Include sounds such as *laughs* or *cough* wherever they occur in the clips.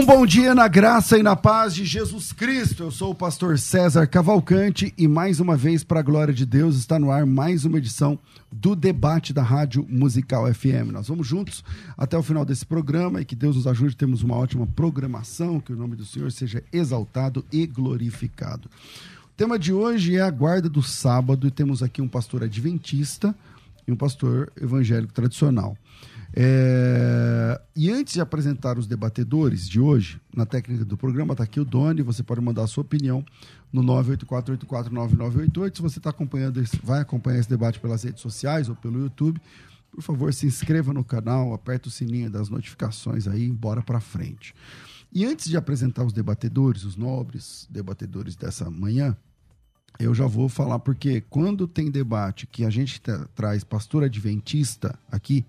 Um bom dia na graça e na paz de Jesus Cristo. Eu sou o pastor César Cavalcante e mais uma vez, para a glória de Deus, está no ar mais uma edição do debate da Rádio Musical FM. Nós vamos juntos até o final desse programa e que Deus nos ajude. Temos uma ótima programação, que o nome do Senhor seja exaltado e glorificado. O tema de hoje é a guarda do sábado e temos aqui um pastor adventista e um pastor evangélico tradicional. É... E antes de apresentar os debatedores de hoje, na técnica do programa, está aqui o Doni. Você pode mandar a sua opinião no 984-849988. Se você está acompanhando, vai acompanhar esse debate pelas redes sociais ou pelo YouTube, por favor, se inscreva no canal, aperta o sininho das notificações aí e bora para frente. E antes de apresentar os debatedores, os nobres debatedores dessa manhã, eu já vou falar porque quando tem debate que a gente traz pastor adventista aqui,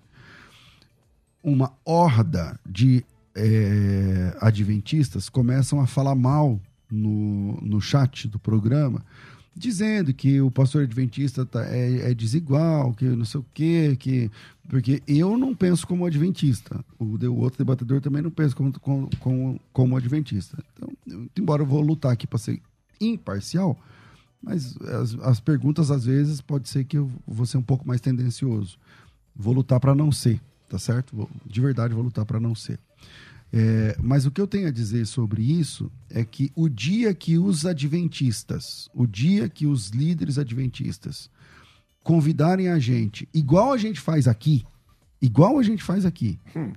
uma horda de é, adventistas começam a falar mal no, no chat do programa, dizendo que o pastor adventista tá, é, é, desigual, que não sei o quê, que. Porque eu não penso como adventista. O, o outro debatedor também não pensa como, como, como, adventista. Então, embora eu vou lutar aqui para ser imparcial, mas as, as perguntas, às vezes, pode ser que eu vou ser um pouco mais tendencioso. Vou lutar para não ser tá certo? Vou, de verdade vou lutar para não ser. É, mas o que eu tenho a dizer sobre isso é que o dia que os adventistas, o dia que os líderes adventistas convidarem a gente, igual a gente faz aqui, igual a gente faz aqui, hum.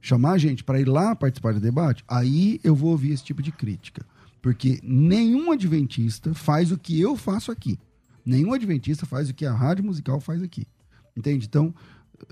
chamar a gente para ir lá participar do debate, aí eu vou ouvir esse tipo de crítica. Porque nenhum adventista faz o que eu faço aqui. Nenhum adventista faz o que a rádio musical faz aqui. Entende? Então,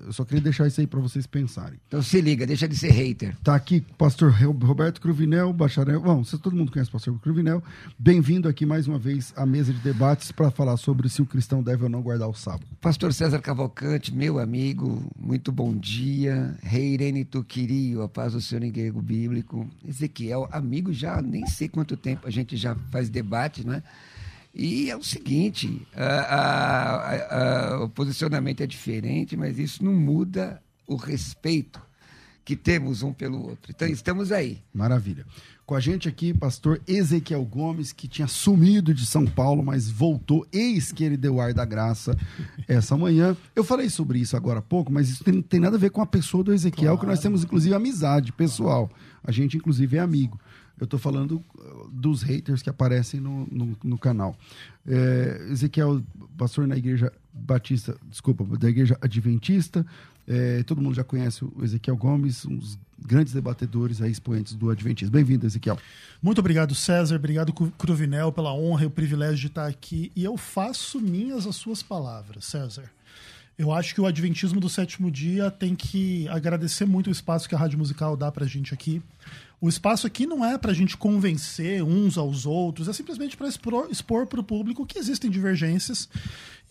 eu só queria deixar isso aí para vocês pensarem. Então se liga, deixa de ser hater. Tá aqui pastor Roberto Cruvinel, bacharel. Bom, você, todo mundo conhece o pastor Cruvinel. Bem-vindo aqui mais uma vez à mesa de debates para falar sobre se o cristão deve ou não guardar o sábado. Pastor César Cavalcante, meu amigo, muito bom dia. Rei Irene Tuquirio, a paz do Senhor em grego bíblico. Ezequiel, amigo já nem sei quanto tempo a gente já faz debate, né? E é o seguinte: a, a, a, o posicionamento é diferente, mas isso não muda o respeito que temos um pelo outro. Então estamos aí. Maravilha. Com a gente aqui, pastor Ezequiel Gomes, que tinha sumido de São Paulo, mas voltou. Eis que ele deu ar da graça essa manhã. Eu falei sobre isso agora há pouco, mas isso tem, tem nada a ver com a pessoa do Ezequiel, claro. que nós temos, inclusive, amizade pessoal. A gente, inclusive, é amigo. Eu estou falando uh, dos haters que aparecem no, no, no canal. É, Ezequiel, pastor na igreja batista, desculpa, da igreja adventista. É, todo mundo já conhece o Ezequiel Gomes, um dos grandes debatedores, aí, expoentes do Adventismo. Bem-vindo, Ezequiel. Muito obrigado, César. Obrigado, Cruvinel, pela honra e o privilégio de estar aqui. E eu faço minhas as suas palavras, César. Eu acho que o Adventismo do sétimo dia tem que agradecer muito o espaço que a Rádio Musical dá para a gente aqui. O espaço aqui não é para a gente convencer uns aos outros, é simplesmente para expor para o público que existem divergências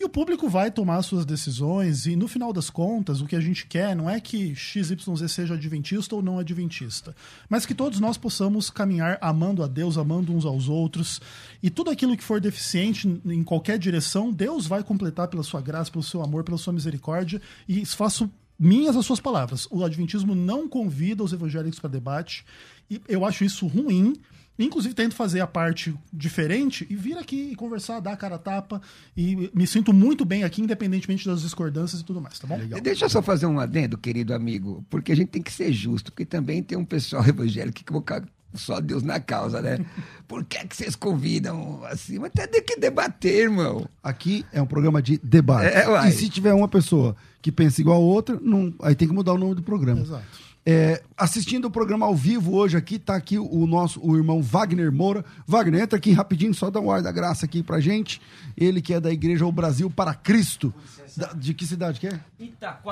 e o público vai tomar suas decisões. E no final das contas, o que a gente quer não é que XYZ seja adventista ou não adventista, mas que todos nós possamos caminhar amando a Deus, amando uns aos outros. E tudo aquilo que for deficiente em qualquer direção, Deus vai completar pela sua graça, pelo seu amor, pela sua misericórdia. E faço minhas as suas palavras. O Adventismo não convida os evangélicos para debate. E eu acho isso ruim. Inclusive, tento fazer a parte diferente e vir aqui conversar, dar a cara a tapa. E me sinto muito bem aqui, independentemente das discordâncias e tudo mais, tá bom? Legal. Deixa eu só fazer um adendo, querido amigo, porque a gente tem que ser justo, porque também tem um pessoal *laughs* evangélico que coloca só Deus na causa, né? Por que, é que vocês convidam assim? Mas tem que debater, irmão. Aqui é um programa de debate. É, e se tiver uma pessoa que pensa igual a outra, não, aí tem que mudar o nome do programa. Exato. É, assistindo o programa ao vivo hoje aqui, tá aqui o nosso o irmão Wagner Moura. Wagner, entra aqui rapidinho, só dá um ar da graça aqui pra gente. Ele que é da Igreja O Brasil para Cristo. Da- de que cidade que é?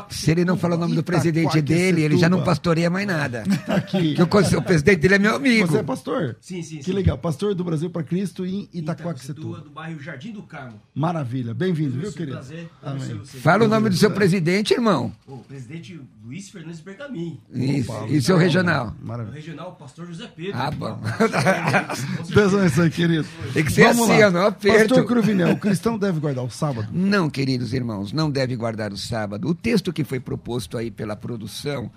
Se ele não fala o nome do presidente dele, ele já não pastoreia mais nada. *laughs* Aqui. Que o, o presidente dele é meu amigo. Você é pastor? Sim, sim, Que sim. legal. Pastor do Brasil para Cristo em Itaquaquecetuba, do bairro Jardim do Carmo. Maravilha. Bem-vindo, viu, querido? prazer. Amém. Fala o nome do seu presidente, irmão. O presidente Luiz Fernandes Bergamin. Isso. E seu regional. O Maravilha. regional pastor José Pedro. Ah, bom. Deus *laughs* abençoe, querido. Tem que ser Vamos assim, lá. ó, no aperto. Pastor Cruvinel, o cristão deve guardar o sábado? Não, queridos irmãos, não deve guardar o sábado. O texto que foi proposto aí pela produção,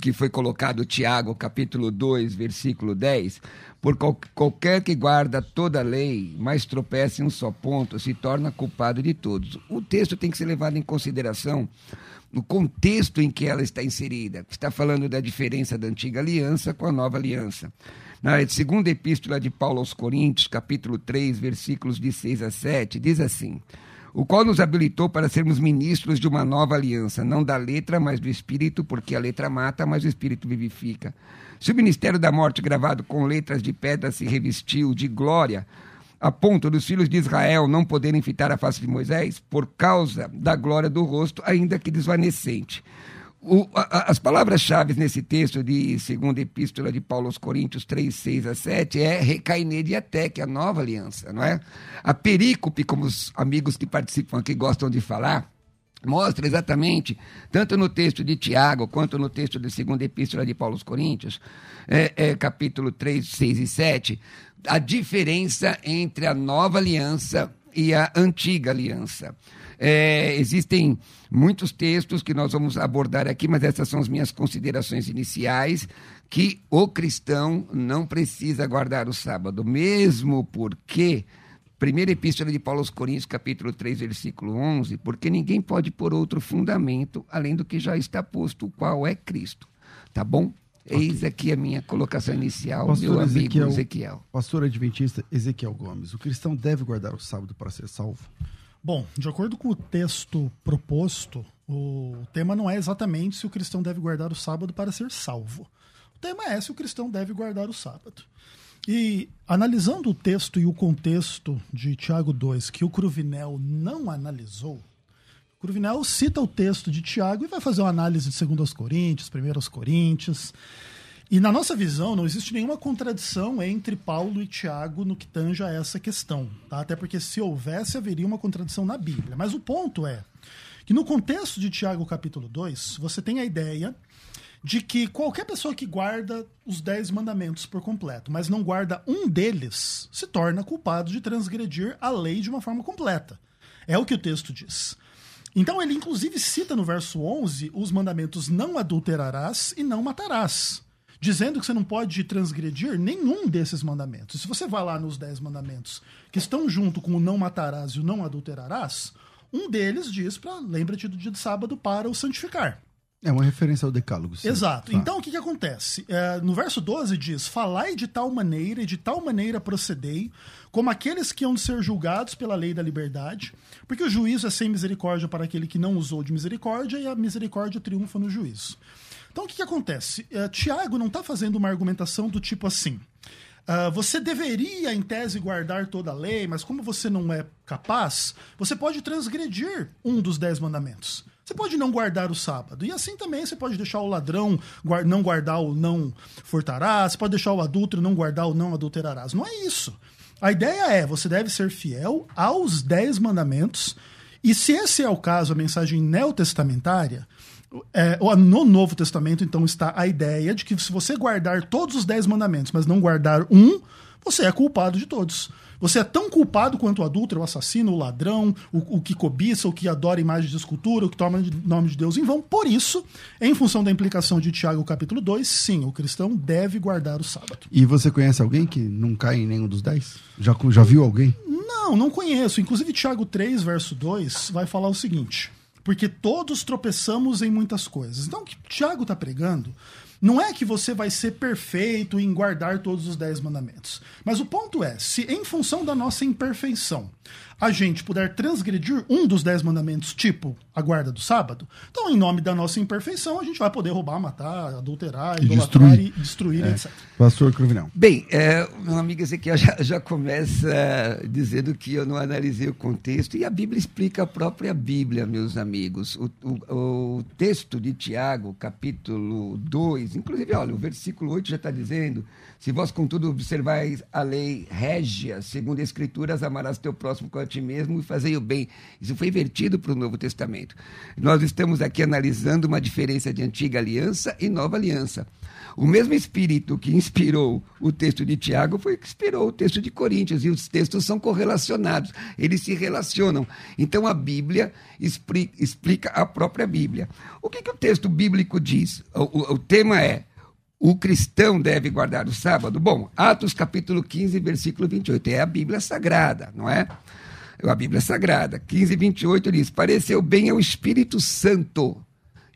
que foi colocado Tiago, capítulo 2, versículo 10, por qual- qualquer que guarda toda a lei, mas tropeça em um só ponto, se torna culpado de todos. O texto tem que ser levado em consideração no contexto em que ela está inserida. Está falando da diferença da antiga aliança com a nova aliança. Na segunda epístola de Paulo aos Coríntios, capítulo 3, versículos de 6 a 7, diz assim: O qual nos habilitou para sermos ministros de uma nova aliança, não da letra, mas do espírito, porque a letra mata, mas o espírito vivifica. Se o ministério da morte gravado com letras de pedra se revestiu de glória, a ponto dos filhos de Israel não poderem fitar a face de Moisés, por causa da glória do rosto, ainda que desvanecente. O- a- as palavras-chave nesse texto de segunda epístola de Paulo aos Coríntios 3, 6 a 7 é recaine de até, que é a nova aliança, não é? A perícope, como os amigos que participam aqui gostam de falar, mostra exatamente, tanto no texto de Tiago, quanto no texto da segunda epístola de Paulo aos Coríntios, é, é, capítulo 3, 6 e 7, a diferença entre a nova aliança e a antiga aliança. É, existem muitos textos que nós vamos abordar aqui, mas essas são as minhas considerações iniciais, que o cristão não precisa guardar o sábado, mesmo porque Primeira Epístola de Paulo aos Coríntios, capítulo 3, versículo 11, porque ninguém pode pôr outro fundamento além do que já está posto, o qual é Cristo. Tá bom? Eis aqui a minha colocação inicial, Pastor meu amigo Ezequiel. Ezequiel. Pastor Adventista Ezequiel Gomes, o cristão deve guardar o sábado para ser salvo? Bom, de acordo com o texto proposto, o tema não é exatamente se o cristão deve guardar o sábado para ser salvo. O tema é se o cristão deve guardar o sábado. E analisando o texto e o contexto de Tiago 2, que o Cruvinel não analisou, o Cruvinel cita o texto de Tiago e vai fazer uma análise de 2 Coríntios, 1 Coríntios. E na nossa visão, não existe nenhuma contradição entre Paulo e Tiago no que tange a essa questão. Tá? Até porque se houvesse, haveria uma contradição na Bíblia. Mas o ponto é que no contexto de Tiago capítulo 2, você tem a ideia de que qualquer pessoa que guarda os dez mandamentos por completo, mas não guarda um deles, se torna culpado de transgredir a lei de uma forma completa. É o que o texto diz. Então ele inclusive cita no verso 11 os mandamentos não adulterarás e não matarás, dizendo que você não pode transgredir nenhum desses mandamentos. Se você vai lá nos dez mandamentos que estão junto com o não matarás e o não adulterarás, um deles diz para lembra-te do dia de sábado para o santificar. É uma referência ao decálogo. sim. Exato. Tá. Então o que, que acontece? É, no verso 12 diz: Falai de tal maneira e de tal maneira procedei, como aqueles que hão de ser julgados pela lei da liberdade, porque o juízo é sem misericórdia para aquele que não usou de misericórdia e a misericórdia triunfa no juízo. Então o que, que acontece? É, Tiago não está fazendo uma argumentação do tipo assim. ah, você deveria, em tese, guardar toda a lei, mas como você não é capaz, você pode transgredir um dos dez mandamentos. Você pode não guardar o sábado. E assim também você pode deixar o ladrão não guardar o não furtarás, você pode deixar o adúltero não guardar o não adulterarás. Não é isso. A ideia é, você deve ser fiel aos dez mandamentos, e se esse é o caso, a mensagem neotestamentária, é, no Novo Testamento, então, está a ideia de que se você guardar todos os dez mandamentos, mas não guardar um, você é culpado de todos. Você é tão culpado quanto o adúltero, o assassino, o ladrão, o, o que cobiça, o que adora imagens de escultura, o que toma o nome de Deus em vão. Por isso, em função da implicação de Tiago capítulo 2, sim, o cristão deve guardar o sábado. E você conhece alguém que não cai em nenhum dos dez? Já, já viu alguém? Não, não conheço. Inclusive, Tiago 3, verso 2, vai falar o seguinte: Porque todos tropeçamos em muitas coisas. Então, o que Tiago está pregando Não é que você vai ser perfeito em guardar todos os dez mandamentos. Mas o ponto é, se em função da nossa imperfeição a gente puder transgredir um dos dez mandamentos, tipo a guarda do sábado, então, em nome da nossa imperfeição, a gente vai poder roubar, matar, adulterar, E idolatrar destruir. e destruir, É. etc. Pastor Cruvinel. Bem, é, meu amigo Ezequiel já, já começa dizendo que eu não analisei o contexto, e a Bíblia explica a própria Bíblia, meus amigos. O, o- o texto de Tiago, capítulo 2, inclusive, olha, o versículo 8 já está dizendo: Se vós, contudo, observais a lei régia, segundo as Escrituras, amarás teu próximo com a ti mesmo e fazei o bem. Isso foi invertido para o Novo Testamento. Nós estamos aqui analisando uma diferença de antiga aliança e nova aliança. O mesmo espírito que inspirou o texto de Tiago foi que inspirou o texto de Coríntios, e os textos são correlacionados, eles se relacionam. Então a Bíblia expli- explica a própria Bíblia. O que, que o texto bíblico diz? O, o- o tema é. O cristão deve guardar o sábado? Bom, Atos capítulo 15, versículo 28. É a Bíblia Sagrada, não é? É a Bíblia Sagrada. 15, 28 diz: Pareceu bem ao Espírito Santo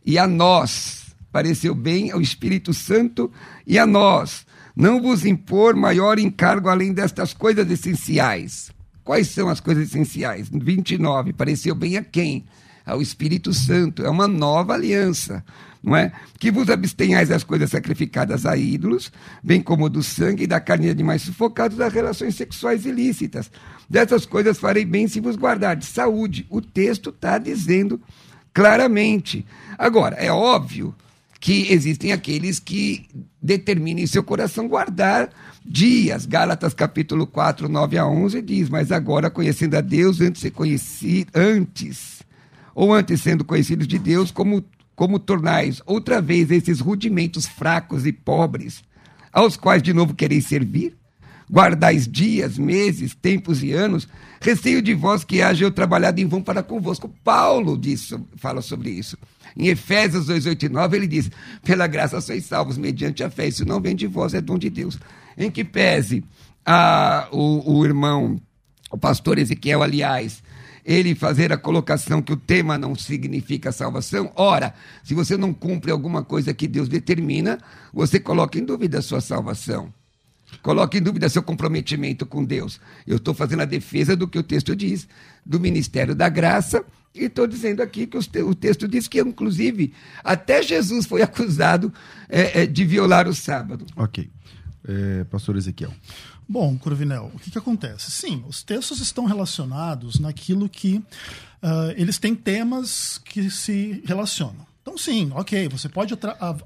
e a nós. Pareceu bem ao Espírito Santo e a nós. Não vos impor maior encargo além destas coisas essenciais. Quais são as coisas essenciais? 29. Pareceu bem a quem? Ao Espírito Santo. É uma nova aliança. Não é? Que vos abstenhais das coisas sacrificadas a ídolos, bem como do sangue e da carne de animais sufocados das relações sexuais ilícitas. Dessas coisas farei bem se vos guardardes. Saúde. O texto está dizendo claramente. Agora, é óbvio que existem aqueles que determinem em seu coração guardar dias. Gálatas capítulo 4, 9 a 11 diz, mas agora conhecendo a Deus antes de ser conhecido, antes, ou antes sendo conhecidos de Deus, como, como tornais outra vez esses rudimentos fracos e pobres, aos quais de novo quereis servir? Guardais dias, meses, tempos e anos, receio de vós que haja eu trabalhado em vão para convosco. Paulo diz, fala sobre isso. Em Efésios 2, 8 e 9, ele diz: Pela graça sois salvos, mediante a fé. Isso não vem de vós, é dom de Deus. Em que pese a, o, o irmão, o pastor Ezequiel, aliás, ele fazer a colocação que o tema não significa salvação, ora, se você não cumpre alguma coisa que Deus determina, você coloca em dúvida a sua salvação. Coloque em dúvida seu comprometimento com Deus. Eu estou fazendo a defesa do que o texto diz, do ministério da graça, e estou dizendo aqui que o texto diz que, inclusive, até Jesus foi *laughs* acusado é, é, de violar o sábado. Ok. É, pastor Ezequiel. Bom, Cruvinel, o que, que acontece? Sim, os textos estão relacionados naquilo que ah, eles têm temas que se relacionam. Então, sim, ok, você pode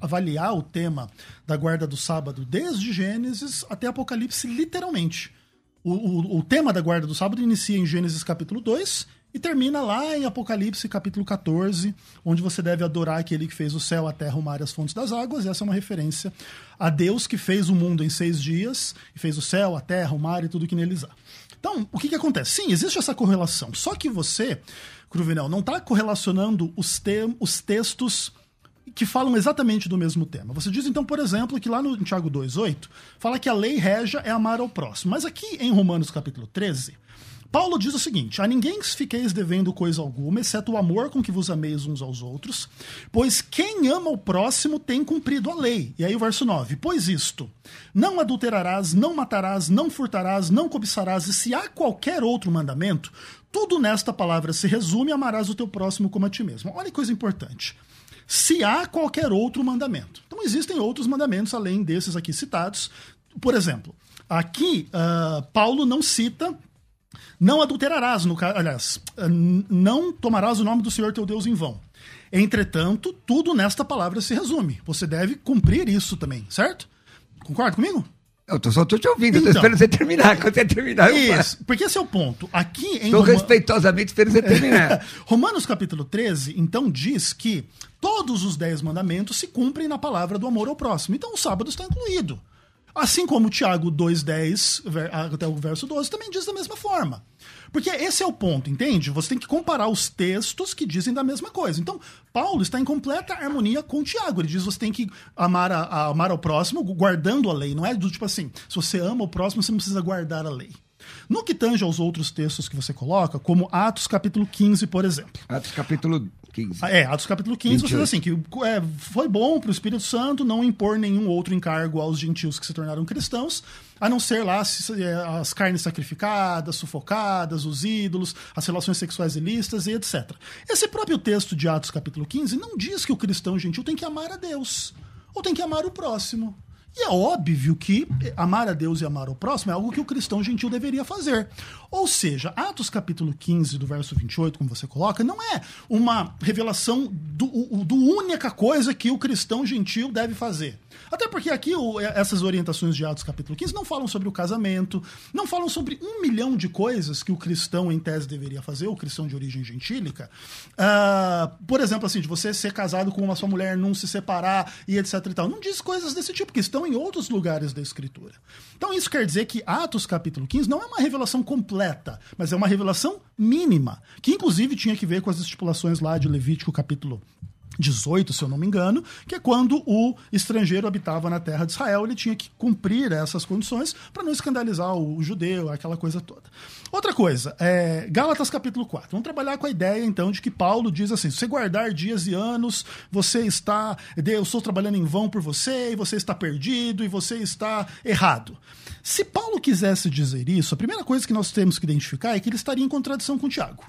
avaliar o tema da guarda do sábado desde Gênesis até Apocalipse, literalmente. O, o- o tema da guarda do sábado inicia em Gênesis capítulo 2 e termina lá em Apocalipse capítulo 14, onde você deve adorar aquele que fez o céu, a terra, o mar e as fontes das águas. E essa é uma referência a Deus que fez o mundo em seis dias e fez o céu, a terra, o mar e tudo que neles há. Então, o que, que acontece? Sim, existe essa correlação. Só que você, Cruvinel, não está correlacionando os, te os textos que falam exatamente do mesmo tema. Você diz, então, por exemplo, que lá no Tiago 2,8 fala que a lei régia é amar ao próximo. Mas aqui em Romanos capítulo 13, Paulo diz o seguinte: A ninguém fiqueis devendo coisa alguma, exceto o amor com que vos ameis uns aos outros, pois quem ama o próximo tem cumprido a lei. E aí o verso 9: Pois isto, não adulterarás, não matarás, não furtarás, não cobiçarás, e se há qualquer outro mandamento, tudo nesta palavra se resume: amarás o teu próximo como a ti mesmo. Olha que coisa importante se há qualquer outro mandamento. Então existem outros mandamentos além desses aqui citados. Por exemplo, aqui ah, Paulo não cita não adulterarás, no aliás, n- não tomarás o nome do Senhor teu Deus em vão. Entretanto, tudo nesta palavra se resume. Você deve cumprir isso também, certo? Concorda comigo? Eu tô, só estou te ouvindo, estou Então. esperando você terminar. Quando você terminar, eu faço. Isso, porque esse é o ponto. Aqui em Estou Roma- respeitosamente esperando você terminar. *laughs* Romanos capítulo 13, então, diz que todos os dez mandamentos se cumprem na palavra do amor ao próximo. Então o sábado está incluído. Assim como Tiago 2,10, ver- até o verso 12, também diz da mesma forma. Porque esse é o ponto, entende? Você tem que comparar os textos que dizem da mesma coisa. Então, Paulo está em completa harmonia com Tiago. Ele diz que você tem que amar, a- a- amar ao próximo guardando a lei. Não é do tipo assim, se você ama o próximo, você não precisa guardar a lei. No que tange aos outros textos que você coloca, como Atos capítulo 15, por exemplo. Atos capítulo 15. É, Atos capítulo 15, você diz assim, que é, foi bom para o Espírito Santo não impor nenhum outro encargo aos gentios que se tornaram cristãos, a não ser lá é, as carnes sacrificadas, sufocadas, os ídolos, as relações sexuais ilícitas e etc. Esse próprio texto de Atos capítulo 15 não diz que o cristão gentil tem que amar a Deus ou tem que amar o próximo. E é óbvio que amar a Deus e amar o próximo é algo que o cristão gentil deveria fazer. Ou seja, Atos capítulo 15, do verso 28, como você coloca, não é uma revelação do, do única coisa que o cristão gentil deve fazer. Até porque aqui o, essas orientações de Atos capítulo 15 não falam sobre o casamento, não falam sobre um milhão de coisas que o cristão, em tese, deveria fazer, o cristão de origem gentílica. Uh, por exemplo, assim, de você ser casado com uma sua mulher, não se separar e etc e tal. Não diz coisas desse tipo, que estão em outros lugares da Escritura. Então isso quer dizer que Atos capítulo 15 não é uma revelação completa, mas é uma revelação mínima, que inclusive tinha que ver com as estipulações lá de Levítico capítulo 18, se eu não me engano, que é quando o estrangeiro habitava na terra de Israel, ele tinha que cumprir essas condições para não escandalizar o judeu, aquela coisa toda. Outra coisa, é, Gálatas capítulo 4. Vamos trabalhar com a ideia então de que Paulo diz assim: se você guardar dias e anos, você está, eu estou trabalhando em vão por você, e você está perdido, e você está errado. Se Paulo quisesse dizer isso, a primeira coisa que nós temos que identificar é que ele estaria em contradição com Tiago.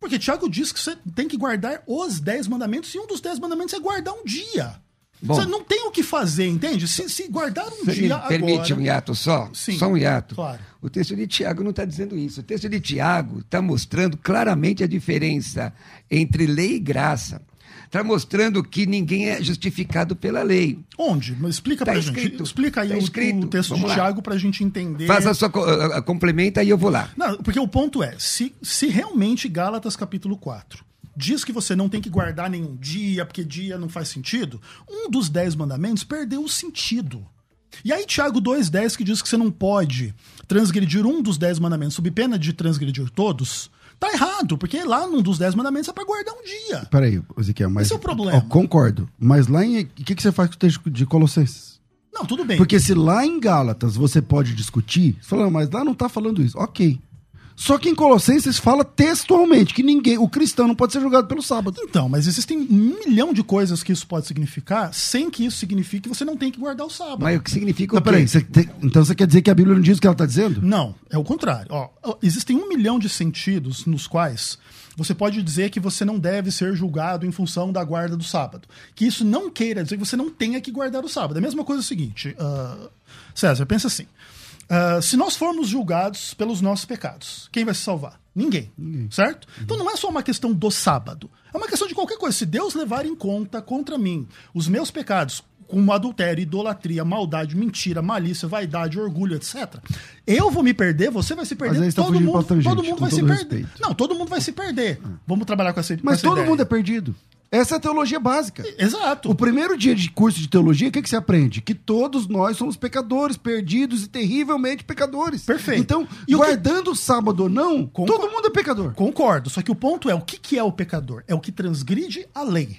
Porque Tiago diz que você tem que guardar os dez mandamentos, e um dos dez mandamentos é guardar um dia. Bom, você não tem o que fazer, entende? Se, se guardar um dia me permite agora... um hiato só? Sim, só um hiato. Claro. O texto de Tiago não está dizendo isso. O texto de Tiago está mostrando claramente a diferença entre lei e graça está mostrando que ninguém é justificado pela lei. Onde? Explica tá para gente. Explica aí tá o, o, texto Vamos de Tiago para a gente entender. Faz a sua uh, complementa e eu vou lá. Não, porque o ponto é, se, se realmente Gálatas capítulo 4 diz que você não tem que guardar nenhum dia, porque dia não faz sentido, um dos dez mandamentos perdeu o sentido. E aí, Tiago 2,10, que diz que você não pode transgredir um dos dez mandamentos sob pena de transgredir todos, Tá errado, porque lá num dos dez mandamentos é pra guardar um dia. Peraí, Ezequiel, mas. Esse é o problema. Ó, concordo. Mas lá em. O que, que você faz com o texto de Colossenses? Não, tudo bem. Porque se lá em Gálatas você pode discutir, você fala, mas lá não tá falando isso. Ok. Só que em Colossenses fala textualmente que ninguém, o cristão não pode ser julgado pelo sábado. Então, mas existem um milhão de coisas que isso pode significar, sem que isso signifique que você não tem que guardar o sábado. Mas o que significa não, o? Peraí, você tem, então você quer dizer que a Bíblia não diz o que ela está dizendo? Não, é o contrário. Ó, existem um milhão de sentidos nos quais você pode dizer que você não deve ser julgado em função da guarda do sábado. Que isso não queira dizer que você não tenha que guardar o sábado. É a mesma coisa é o seguinte, uh, César, pensa assim. Uh, se nós formos julgados pelos nossos pecados, quem vai se salvar? Ninguém, Ninguém. Certo? Uhum. Então não é só uma questão do sábado. É uma questão de qualquer coisa. Se Deus levar em conta contra mim os meus pecados, como adultério, idolatria, maldade, mentira, malícia, vaidade, orgulho, etc. Eu vou me perder, você vai se perder, todo mundo, todo mundo vai se perder. Respeito. Não, todo mundo vai se perder. Vamos trabalhar com essa Mas essa todo ideia. mundo é perdido. Essa é a teologia básica. Exato. O primeiro dia de curso de teologia, o que, que você aprende? Que todos nós somos pecadores, perdidos e terrivelmente pecadores. Perfeito. Então, e guardando o, que... sábado ou não, todo mundo é pecador. Concordo. Só que o ponto é, o que, que é o pecador? É o que transgride a lei.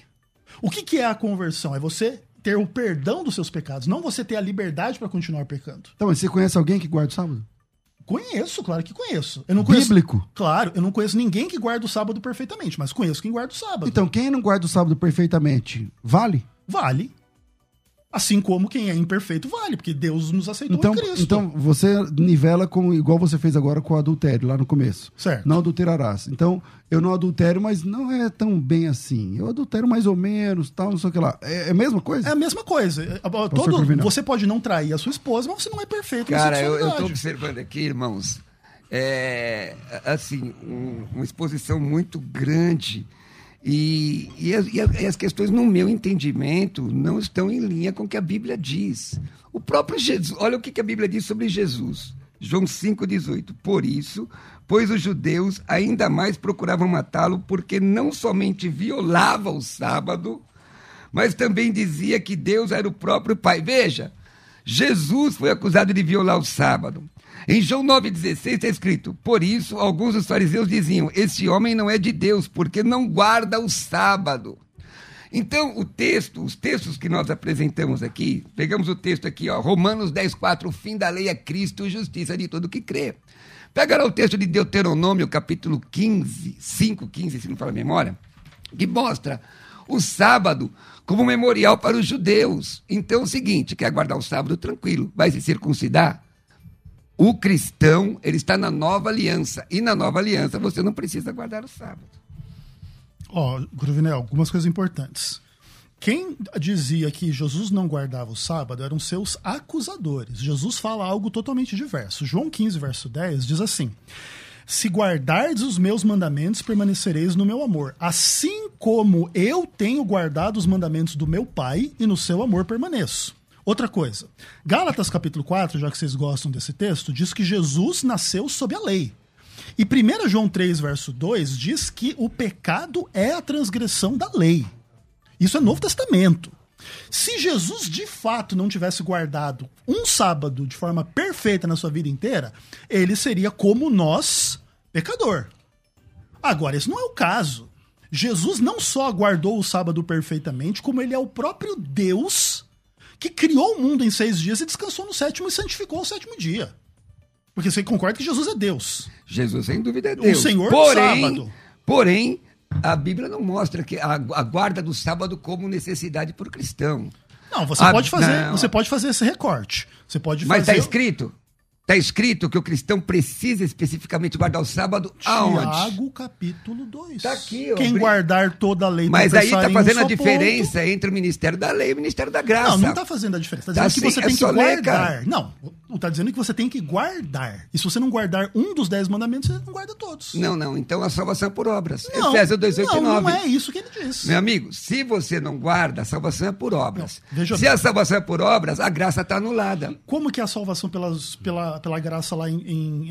O que, que é a conversão? É você ter o perdão dos seus pecados, não você ter a liberdade para continuar pecando. Então, mas você conhece alguém que guarda o sábado? Conheço, claro que conheço. Eu não conheço, Bíblico? Claro, eu não conheço ninguém que guarda o sábado perfeitamente, mas conheço quem guarda o sábado. Então, quem não guarda o sábado perfeitamente, vale? Vale. Assim como quem é imperfeito vale, porque Deus nos aceitou então, em Cristo. Então, você nivela com igual você fez agora com o adultério, lá no começo. Certo. Não adulterarás. Então, eu não adultério, mas não é tão bem assim. Eu adultero mais ou menos, tal, não sei o que lá. É, é a mesma coisa? É a mesma coisa. É, todo, você pode não trair a sua esposa, mas você não é perfeito Cara, eu, eu tô observando aqui, irmãos, é, assim, um, uma exposição muito grande e, e, as, e, as, questões, no meu entendimento, não estão em linha com o que a Bíblia diz. O próprio Jesus, olha o que a Bíblia diz sobre Jesus. João 5,18. Por isso, pois os judeus ainda mais procuravam matá-lo, porque não somente violava o sábado, mas também dizia que Deus era o próprio Pai. Veja, Jesus foi acusado de violar o sábado. Em João 9,16 está escrito: Por isso, alguns dos fariseus diziam: Esse homem não é de Deus, porque não guarda o sábado. Então, o texto, os textos que nós apresentamos aqui, pegamos o texto aqui, ó, Romanos 10, 4, o fim da lei é Cristo, justiça de todo que crê. Pega lá o texto de Deuteronômio, capítulo 15, 5, 15, se não fala a memória, que mostra o sábado como memorial para os judeus. Então, é o seguinte, quer guardar o sábado tranquilo, vai se circuncidar? O cristão, ele está na nova aliança. E na nova aliança você não precisa guardar o sábado. Ó, Gruvinel, algumas coisas importantes. Quem dizia que Jesus não guardava o sábado eram seus acusadores. Jesus fala algo totalmente diverso. João 15, verso 10 diz assim: Se guardardes os meus mandamentos, permanecereis no meu amor, assim como eu tenho guardado os mandamentos do meu Pai e no seu amor permaneço. Outra coisa, Gálatas capítulo 4, já que vocês gostam desse texto, diz que Jesus nasceu sob a lei. E 1 João 3, verso 2 diz que o pecado é a transgressão da lei. Isso é Novo Testamento. Se Jesus de fato não tivesse guardado um sábado de forma perfeita na sua vida inteira, ele seria como nós, pecador. Agora, esse não é o caso. Jesus não só guardou o sábado perfeitamente, como ele é o próprio Deus que criou o mundo em seis dias e descansou no sétimo e santificou o sétimo dia. Porque você concorda que Jesus é Deus. Jesus, sem dúvida, é Deus. O Senhor do porém, sábado. Porém, a Bíblia não mostra que a, a guarda do sábado como necessidade para o cristão. Não, você Ah, pode fazer, não. você pode fazer esse recorte. Você pode Mas está escrito? Está escrito que o cristão precisa especificamente guardar o sábado aonde? Tiago capítulo 2. Tá aqui, ó, Quem guardar toda a lei Mas aí está fazendo a diferença entre o ministério da lei e o ministério da graça. Não, não está fazendo a diferença. Está Tá dizendo que sim, você é tem que guardar. cara. não, está dizendo que você tem que guardar. E se você não guardar um dos dez mandamentos, você não guarda todos. Não, não. Então a salvação é por obras. Não, Efésios 2, 8 e não, 9. não é isso que ele disse. Meu amigo, se você não guarda, a salvação é por obras. Não, se bem. a salvação é por obras, a graça está anulada. Como que é a salvação pelas, pela, pela graça lá em,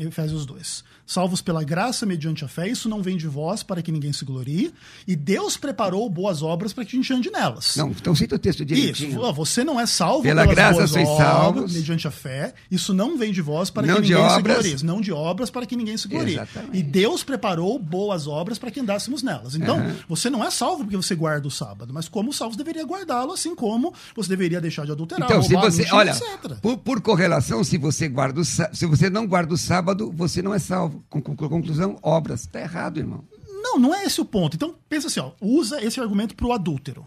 em Efésios 2? Salvos pela graça mediante a fé, isso não vem de vós para que ninguém se glorie, e Deus preparou boas obras para que a gente ande nelas. Não, então cita o texto Isso, direitinho. ó, você não é salvo Pela graça sois obras, salvos. mediante a fé. Isso não vem de vós para Não que de ninguém se obras. glorie. Não de obras para que ninguém se glorie. Exatamente. E Deus preparou boas obras para que andássemos nelas. Então, você não é salvo porque você guarda o sábado, mas como os salvos deveria guardá-lo, assim como você deveria deixar de adulterar, Então, se roubar, você, mentir, olha, etc. por, por correlação, se você guarda o, se você não guarda o sábado, você não é salvo. Conclusão, obras. Está errado, irmão. Não, não é esse o ponto. Então, pensa assim, ó, usa esse argumento pro adúltero.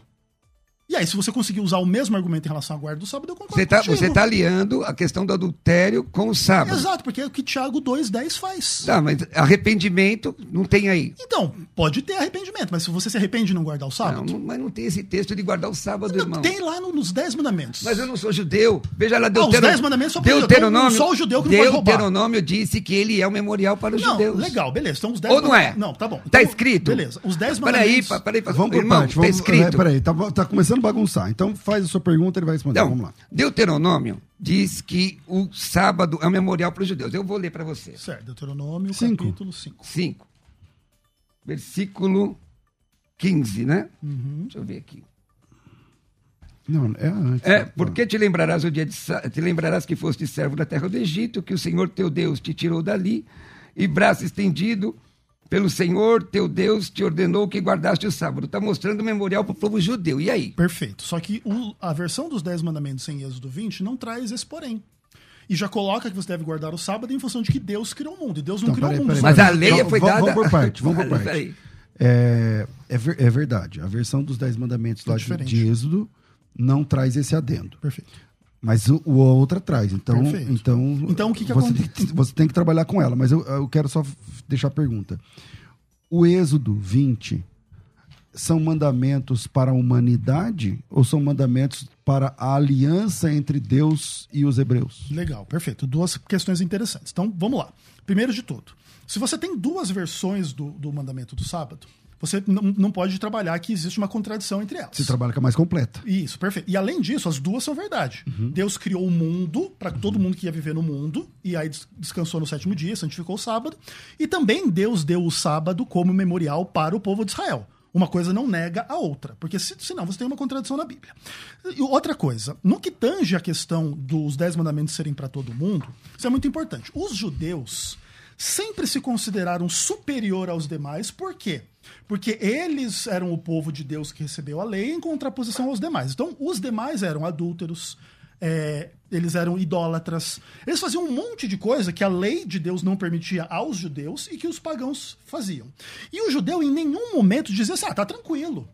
E aí, se você conseguir usar o mesmo argumento em relação à guarda do sábado, eu concordo Você está você tá aliando a questão do adultério com o sábado. Exato, porque é o que Tiago 2,10 faz. Tá, mas arrependimento não tem aí. Então, pode ter arrependimento, mas se você se arrepende de não guardar o sábado, não- mas não tem esse texto de guardar o sábado, não, irmão. tem lá no- nos Dez Mandamentos. Mas eu não sou judeu. Veja lá, os Deuteronômio. dez mandamentos são pra judeu. Deuteronômio. Só o judeu que não pode roubar. Deuteronômio disse que ele é um memorial para os Não, judeus. legal, beleza. Então, os dez Ou não é? Não, tá bom. Tá Então, escrito? Beleza. Os dez Peraí, mandamentos. pa- peraí, Vamos por irmão, parte. tá Vamos, escrito. é, peraí, tá, tá começando a bagunçar. Então faz a sua pergunta, ele vai responder. Então, Vamos lá. Deuteronômio diz que o sábado é um memorial para os judeus. Eu vou ler para você. Certo, Deuteronômio, Cinco. capítulo 5. 5. Versículo 15, né? Uhum. Deixa eu ver aqui. Não, é antes. É, porque te lembrarás o dia de te lembrarás que foste servo da terra do Egito, que o Senhor teu Deus te tirou dali, e braço estendido pelo Senhor teu Deus te ordenou que guardaste o sábado. Está mostrando o memorial para o povo judeu. E aí? Perfeito. Só que o- a versão dos Dez Mandamentos em Êxodo 20 não traz esse porém. E já coloca que você deve guardar o sábado em função de que Deus criou o mundo. E Deus não Então, criou peraí, o mundo. peraí, Mas a peraí. lei Então, foi dada. Vamos por parte, vamos *laughs* por parte. peraí. É, é, ver- é verdade. A versão dos Dez Mandamentos É lá de, de Êxodo não traz esse adendo. Perfeito. Mas o, o outra traz. Então, Perfeito. então, Então, o que que você, acontece? tem, que- você tem que trabalhar com ela. Mas eu, eu quero só deixar a pergunta. O Êxodo 20 são mandamentos para a humanidade ou são mandamentos para a aliança entre Deus e os hebreus? Legal, perfeito. Duas questões interessantes. Então, vamos lá. Primeiro de tudo, se você tem duas versões do, do mandamento do sábado, você não, pode trabalhar que existe uma contradição entre elas. Se trabalha com a mais completa. Isso, perfeito. E além disso, as duas são verdade. Deus criou o mundo para todo mundo que ia viver no mundo, e aí des- descansou no sétimo dia, santificou o sábado. E também Deus deu o sábado como memorial para o povo de Israel. Uma coisa não nega a outra, porque se- senão você tem uma contradição na Bíblia. E outra coisa, no que tange a questão dos dez mandamentos serem para todo mundo, isso é muito importante. Os judeus sempre se consideraram superior aos demais. Por quê? Porque eles eram o povo de Deus que recebeu a lei em contraposição aos demais. Então, os demais eram adúlteros, é, eles eram idólatras, eles faziam um monte de coisa que a lei de Deus não permitia aos judeus e que os pagãos faziam. E o judeu em nenhum momento dizia assim: ah, tá tranquilo.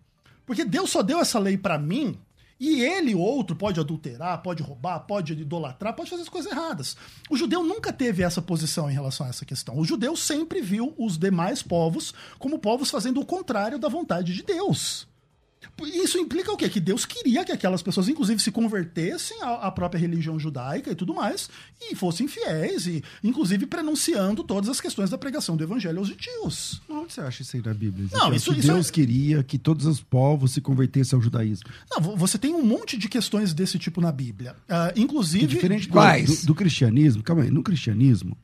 Porque Deus só deu essa lei para mim e ele, outro, pode adulterar, pode roubar, pode idolatrar, pode fazer as coisas erradas. O judeu nunca teve essa posição em relação a essa questão. O judeu sempre viu os demais povos como povos fazendo o contrário da vontade de Deus. Isso implica o quê? Que Deus queria que aquelas pessoas, inclusive, se convertessem à, à própria religião judaica e tudo mais, e fossem fiéis, e inclusive pronunciando todas as questões da pregação do evangelho aos gentios. Onde você acha isso aí na Bíblia? Você Não, isso- que isso Deus é- queria que todos os povos se convertessem ao judaísmo. Não, vo- você tem um monte de questões desse tipo na Bíblia. E inclusive. diferente do, do- do cristianismo, calma aí, no cristianismo,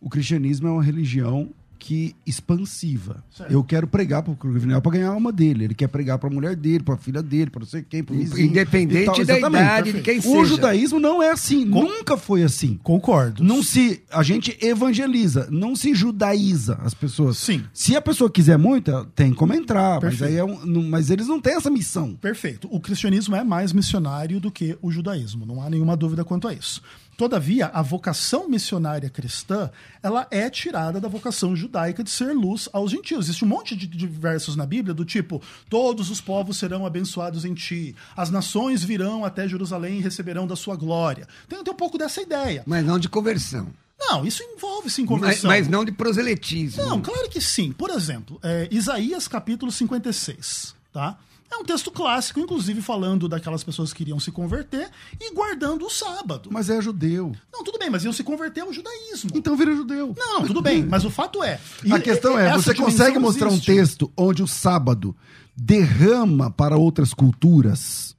o cristianismo é uma religião que expansiva. Certo. Eu quero pregar para o Cruvinel para ganhar a alma dele. Ele quer pregar para a mulher dele, para a filha dele, para não sei quem, para o vizinho. Independente da Exatamente. idade de quem O seja. judaísmo não é assim, nunca foi assim. Concordo. Não se. A gente evangeliza, não se judaiza as pessoas. Sim. Se a pessoa quiser muito, tem como entrar. Mas, Perfeito. aí é um- não- mas eles não têm essa missão. Perfeito. O cristianismo é mais missionário do que o judaísmo, não há nenhuma dúvida quanto a isso. Todavia, a vocação missionária cristã, ela é tirada da vocação judaica de ser luz aos gentios. Existe um monte de, de versos na Bíblia do tipo: todos os povos serão abençoados em ti, as nações virão até Jerusalém e receberão da sua glória. Tem, tem um pouco dessa ideia. Mas não de conversão. Não, isso envolve sim Mas, conversão. mas não de proselitismo. Não, claro que sim. Por exemplo, é, Isaías capítulo 56, tá? É um texto clássico, inclusive falando daquelas pessoas que iriam se converter e guardando o sábado. Mas é judeu. Não, tudo bem, mas iam se converter ao judaísmo. Então vira judeu. Não, não, tudo bem, mas o fato é. A questão é, você consegue mostrar existe. um texto onde o sábado derrama para outras culturas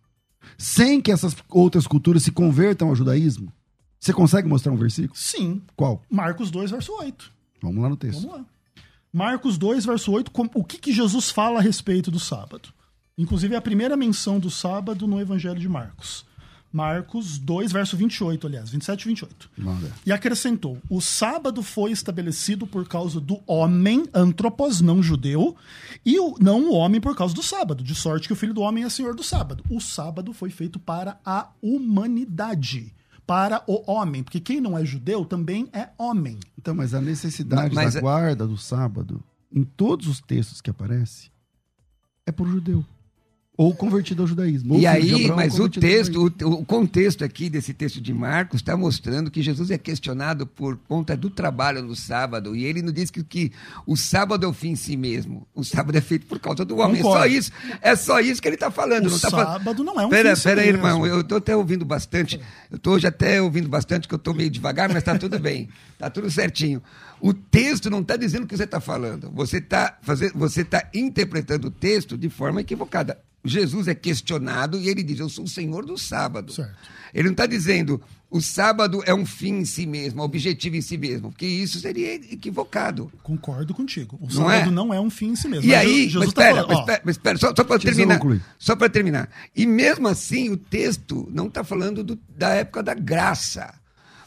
sem que essas outras culturas se convertam ao judaísmo? Você consegue mostrar um versículo? Sim. Qual? Marcos 2, verso 8. Vamos lá no texto. Vamos lá. Marcos 2, verso 8, com- o que, que Jesus fala a respeito do sábado? Inclusive, é a primeira menção do sábado no Evangelho de Marcos. Marcos 2, verso 28, aliás, 27 e 28. Vamos ver. E acrescentou: o sábado foi estabelecido por causa do homem, antropos, não judeu, e o, não o homem por causa do sábado, de sorte que o filho do homem é senhor do sábado. O sábado foi feito para a humanidade, para o homem, porque quem não é judeu também é homem. Então, mas a necessidade Mas- mas da é- guarda do sábado, em todos os textos que aparece, é por judeu. Ou convertido ao judaísmo. E aí, mas o texto, o, o contexto aqui desse texto de Marcos está mostrando que Jesus é questionado por conta do trabalho no sábado. E ele não diz que, que o sábado é o fim em si mesmo. O sábado é feito por causa do homem. É só Concordo. isso. É só isso que ele está falando. O não tá sábado não é um Pera, fim pera aí, irmão. Eu tô até ouvindo bastante. Eu tô hoje até ouvindo bastante, que eu tô meio devagar, mas tá tudo bem. *laughs* Tá tudo certinho. O texto não está dizendo o que você está falando. Você está fazendo, você tá interpretando o texto de forma equivocada. Jesus é questionado e ele diz: Eu sou o Senhor do sábado. Certo. Ele não está dizendo o sábado é um fim em si mesmo, objetivo em si mesmo, porque isso seria equivocado. Concordo contigo. O Não sábado é? não é um fim em si mesmo. E Mas aí, Jesus mas tá espera, falando, mas ó, espera, mas espera, só, só para terminar. Só para terminar. E mesmo assim, o texto não está falando do- da época da graça.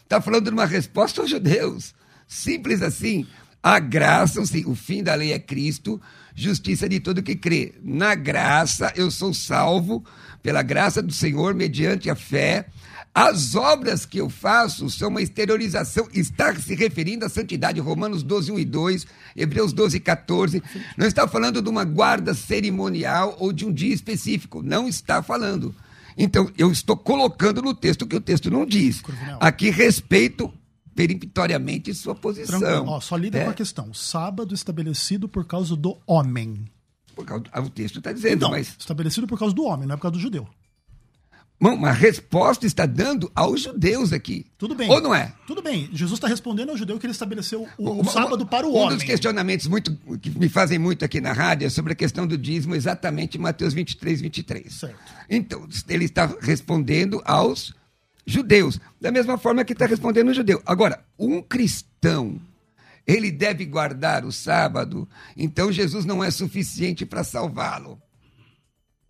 Está falando de uma resposta aos judeus. Simples assim. A graça, o fim da lei é Cristo, justiça de todo que crê. Na graça eu sou salvo pela graça do Senhor mediante a fé. As obras que eu faço são uma exteriorização, está se referindo à santidade, Romanos 12, 1 e 2, Hebreus 12, 14. Não está falando de uma guarda cerimonial ou de um dia específico. Não está falando. Então, eu estou colocando no texto o que o texto não diz. Aqui respeito peremptoriamente sua posição. tranquilo. Ó, só lida É, com a questão. Sábado estabelecido por causa do homem. por causa do- ah, o texto está dizendo, Então, mas estabelecido por causa do homem, não é por causa do judeu. Uma resposta está dando aos judeus aqui. Tudo bem. Ou não é? Tudo bem. Jesus está respondendo ao judeu que ele estabeleceu o, o Um- sábado para o um homem. dos questionamentos muito, que me fazem muito aqui na rádio é sobre a questão do dízimo, exatamente em Mateus 23, 23. Certo. Então, ele está respondendo aos judeus, da mesma forma que está respondendo o judeu. Agora, um cristão, ele deve guardar o sábado, então Jesus não é suficiente para salvá-lo.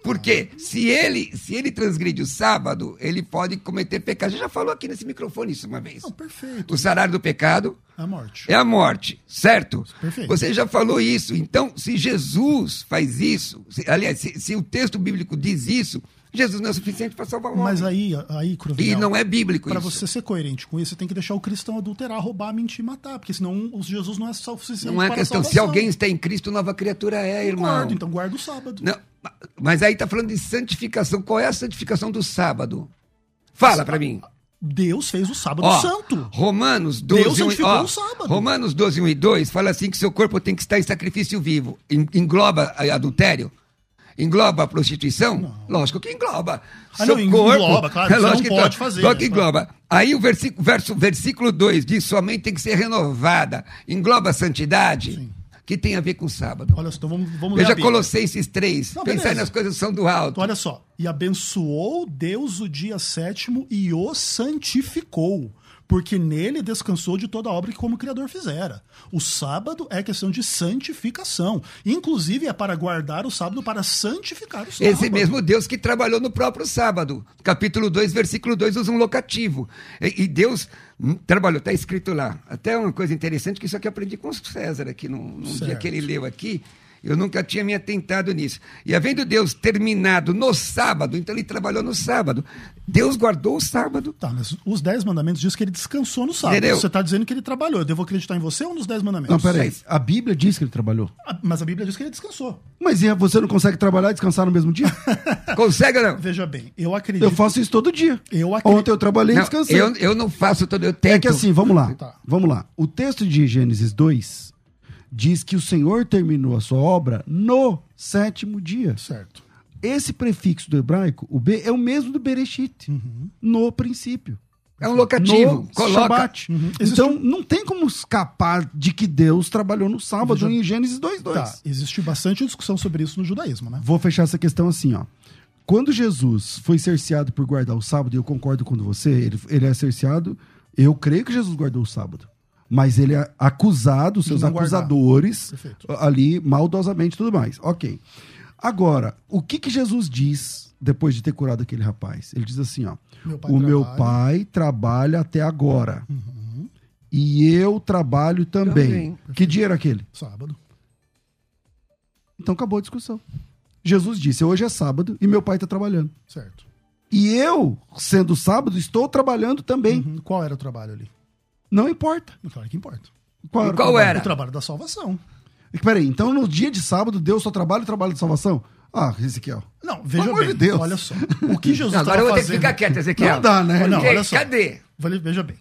Porque se ele, se ele transgride o sábado, ele pode cometer pecado. A gente já falou aqui nesse microfone isso uma vez. Não, perfeito. O salário do pecado A morte. é a morte, certo? Perfeito. Você já falou isso. Então, se Jesus faz isso, se- aliás, se, se o texto bíblico diz isso, Jesus não é suficiente para salvar o homem. Mas aí, aí, Cruvinel, E não é bíblico Pra isso. você ser coerente com isso, você tem que deixar o cristão adulterar, roubar, mentir e matar. Porque senão Jesus não é suficiente Não é para questão. Se alguém está em Cristo, nova criatura é, irmão. Concordo, então guarda o sábado. Não, mas aí está falando de santificação. Qual é a santificação do sábado? Fala para mim. Deus fez o sábado Ó, santo. Romanos 12, Deus 1, santificou ó, o sábado. Romanos 12, 1 e 2 fala assim que seu corpo tem que estar em sacrifício vivo. En- Engloba a- adultério? Engloba a prostituição? Lógico que engloba. Ah, seu não, corpo, engloba, claro, é lógico não que pode engloba. fazer, Lógico que né? engloba. Aí o versículo, verso, versículo 2 diz: sua mente tem que ser renovada. Engloba a santidade, que tem a ver com o sábado. Olha só, então vamos, vamos Veja. Colossenses 3. Não, Pensar beleza. nas coisas que são do alto. Então, olha só. E abençoou Deus o dia sétimo e o santificou. Porque nele descansou de toda a obra que como Criador fizera. O sábado é questão de santificação. Inclusive é para guardar o sábado para santificar o sábado. Esse mesmo Deus que trabalhou no próprio sábado. Capítulo 2, versículo 2 usa um locativo. E, Deus hum, trabalhou, está escrito lá. Até uma coisa interessante, que isso aqui eu aprendi com o César aqui, num, num dia que ele leu aqui. Eu nunca tinha me atentado nisso. E havendo Deus terminado no sábado, então ele trabalhou no sábado. Deus guardou o sábado. Tá, mas os dez mandamentos diz que ele descansou no sábado. Entendeu? Você está dizendo que ele trabalhou. Eu devo acreditar em você ou nos dez mandamentos? Não, peraí. A Bíblia diz que ele trabalhou. Ah, Mas a Bíblia diz que ele descansou. Mas e você não consegue trabalhar e descansar no mesmo dia? *laughs* Consegue não? Veja bem, eu acredito. Eu faço isso todo dia. Eu acredito- Ontem eu trabalhei e Não, descansei. eu, eu não faço todo, eu tento. É que assim, vamos lá. Tá. Vamos lá. O texto de Gênesis 2 diz que o Senhor terminou a sua obra no sétimo dia. Certo. Esse prefixo do hebraico, o B, é o mesmo do Bereshit, no princípio. É um locativo. No Coloca. Shabat. Uhum. Então, não tem como escapar de que Deus trabalhou no sábado Veja- em Gênesis 2.2. Tá, existe bastante discussão sobre isso no judaísmo, né? Vou fechar essa questão assim, ó. Quando Jesus foi cerceado por guardar o sábado, e eu concordo com você, ele, ele é cerceado, eu creio que Jesus guardou o sábado. Mas ele é acusado, seus acusadores, ali maldosamente e tudo mais. Ok. Agora, o que, que Jesus diz depois de ter curado aquele rapaz? Ele diz assim, ó. Meu o meu trabalha." pai trabalha até agora. Uhum. E eu trabalho também. Também. Que dia era aquele? Sábado. Então acabou a discussão. Jesus disse: hoje é sábado e meu pai está trabalhando. Certo. E eu, sendo sábado, estou trabalhando também. Uhum. Qual era o trabalho ali? Não importa. Claro que importa. Qual, era o qual trabalho? era? O trabalho da salvação. Peraí, então no dia de sábado, Deus só trabalha o trabalho de salvação? Ah, Ezequiel. Não, veja Pelo bem. de Deus. Olha só. O que Jesus *laughs* agora eu vou ter que fazendo... ficar quieto, Ezequiel. Não dá, né? Não, Porque, olha só. Cadê? Veja bem.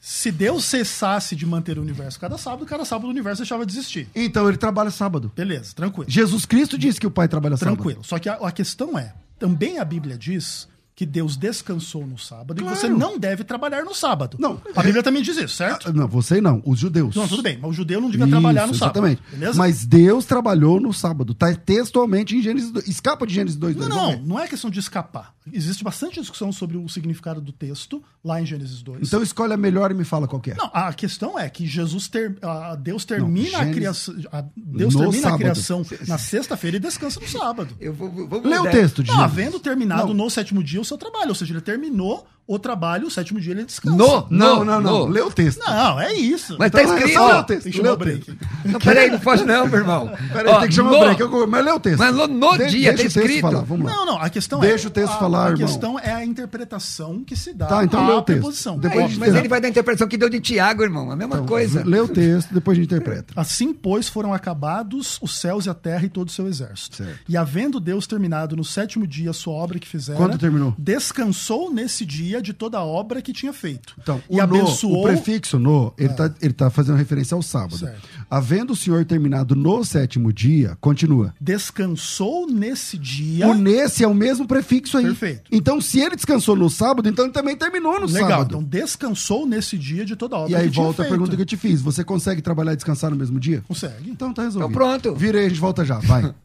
Se Deus cessasse de manter o universo cada sábado, cada sábado o universo deixava de existir. Então ele trabalha sábado. Beleza, tranquilo. Jesus Cristo disse que o pai trabalha sábado. Tranquilo. Só que a, a questão é, também a Bíblia diz que Deus descansou no sábado Claro. e você não deve trabalhar no sábado. Não. A Bíblia também diz isso, certo? Ah, Não, você não, os judeus. Não, tudo bem, mas o judeu não devia trabalhar no Isso, sábado. Exatamente. Beleza? Mas Deus trabalhou no sábado. Tá textualmente em Gênesis 2. Escapa de Gênesis 2. Não, não, não é questão de escapar. Existe bastante discussão sobre o significado do texto lá em Gênesis 2. Então escolhe a melhor e me fala qual que é. Não, a questão é que Jesus ter, a Deus termina Não, a Gênesis- criação, a- Deus No termina sábado. a criação *laughs* na sexta-feira e descansa no sábado. Eu vou, vou Lê o texto de Não, havendo terminado Não. no sétimo dia o seu trabalho, ou seja, ele terminou o trabalho, o sétimo dia ele descansa. No, Não, no, não, não. Lê o texto. Não, é isso. Mas Então, tá é escrito. ó, o texto. Tem que lê chamar o break. texto. Não, peraí, não pode não, meu irmão. *laughs* Peraí, Ó, tem que chamar no- o break. Eu- Mas lê o texto. Mas no- no De- dia, deixa tá o texto escrito. falar, vamos lá. Não, não, a questão Deixa é. o texto a, falar, A irmão. questão é a interpretação que se dá Tá, então lê o texto. preposição. Depois a gente Mas ele vai dar a interpretação que deu de Tiago, irmão. A mesma coisa. Lê o texto, depois a gente interpreta. *laughs* Assim, pois, foram acabados os céus e a terra e todo o seu exército. Certo. E havendo Deus terminado no sétimo dia a sua obra que fizera, Quando terminou? descansou nesse dia de toda a obra que tinha feito. Então, e o, no, abençoou. o prefixo no, ele está ele tá fazendo referência ao sábado. Certo. Havendo o Senhor terminado no sétimo dia, continua. Descansou nesse dia. O nesse é o mesmo prefixo aí. Perfeito. Então, se ele descansou no sábado, então ele também terminou no Legal, sábado. então descansou nesse dia de toda a obra e aí que tinha volta a pergunta que eu te fiz. Você consegue trabalhar e descansar no mesmo dia? Consegue. Então tá resolvido. Então pronto. Vira aí, a gente volta já. Vai. *laughs*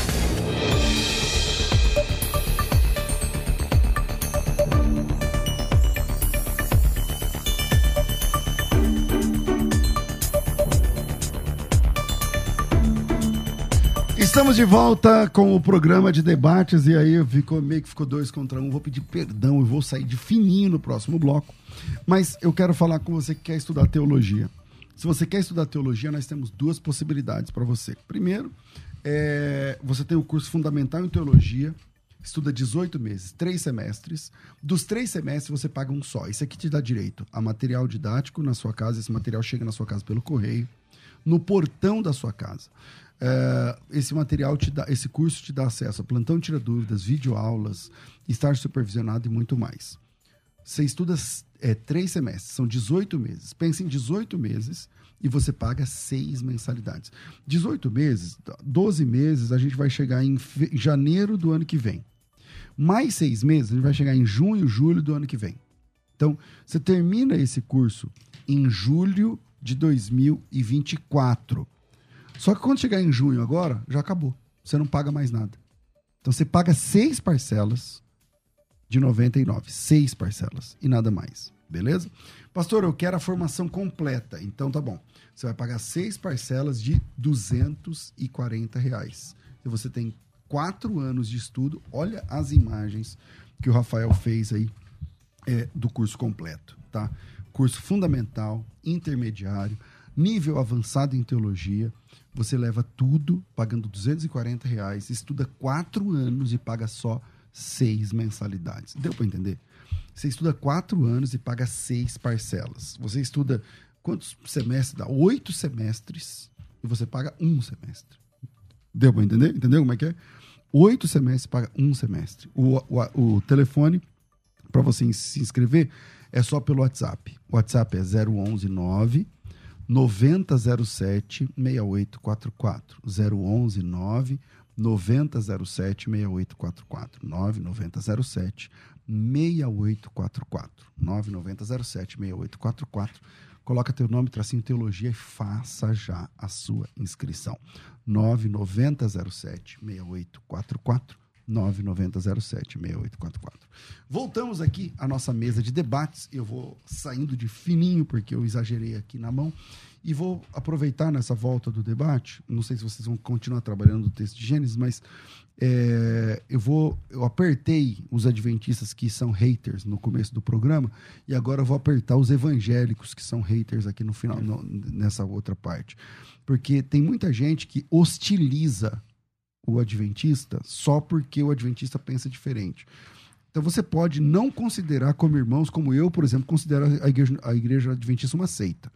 Estamos de volta com o programa de debates e aí ficou meio que ficou dois contra um. Vou pedir perdão e vou sair de fininho no próximo bloco. Mas eu quero falar com você que quer estudar teologia. Se você quer estudar teologia, nós temos duas possibilidades para você. Primeiro, é, você tem o curso fundamental em teologia, estuda 18 meses, três semestres. Dos três semestres, você paga um só. Isso aqui te dá direito a material didático na sua casa. Esse material chega na sua casa pelo correio, no portão da sua casa. É, esse material te dá, esse curso te dá acesso a plantão tira dúvidas, videoaulas, estar supervisionado e muito mais. Você estuda é, três semestres, são 18 meses. Pense em 18 meses e você paga seis mensalidades. 18 meses, 12 meses, a gente vai chegar em janeiro do ano que vem. Mais seis meses, a gente vai chegar em junho, julho do ano que vem. Então, você termina esse curso em julho de 2024. Só que quando chegar em junho agora, já acabou. Você não paga mais nada. Então você paga seis parcelas de 99. Seis parcelas e nada mais. Beleza? Pastor, eu quero a formação completa. Então tá bom. Você vai pagar seis parcelas de 240 reais. E você tem quatro anos de estudo. Olha as imagens que o Rafael fez aí é, do curso completo, tá? Curso fundamental, intermediário, nível avançado em teologia. Você leva tudo pagando 240 reais, estuda quatro anos e paga só seis mensalidades. Deu para entender? Você estuda quatro anos e paga seis parcelas. Você estuda quantos semestres dá? Oito semestres e você paga um semestre. Deu para entender? Entendeu como é que é? Oito semestres paga um semestre. O, o, o telefone para você se inscrever é só pelo WhatsApp. O WhatsApp é 011 9 9007 6844 011 9 9007 6844 9907 6844 9907 6844 Coloca teu nome, tracinho teologia e faça já a sua inscrição. 9907 6844 9907-6844. Voltamos aqui à nossa mesa de debates. Eu vou saindo de fininho, porque eu exagerei aqui na mão, e vou aproveitar nessa volta do debate. Não sei se vocês vão continuar trabalhando o texto de Gênesis, mas é, eu vou. Eu apertei os adventistas que são haters no começo do programa, e agora eu vou apertar os evangélicos que são haters aqui no final, no, nessa outra parte. Porque tem muita gente que hostiliza o adventista só porque o adventista pensa diferente. Então você pode não considerar como irmãos, como eu, por exemplo, considero a igreja, a igreja adventista uma seita.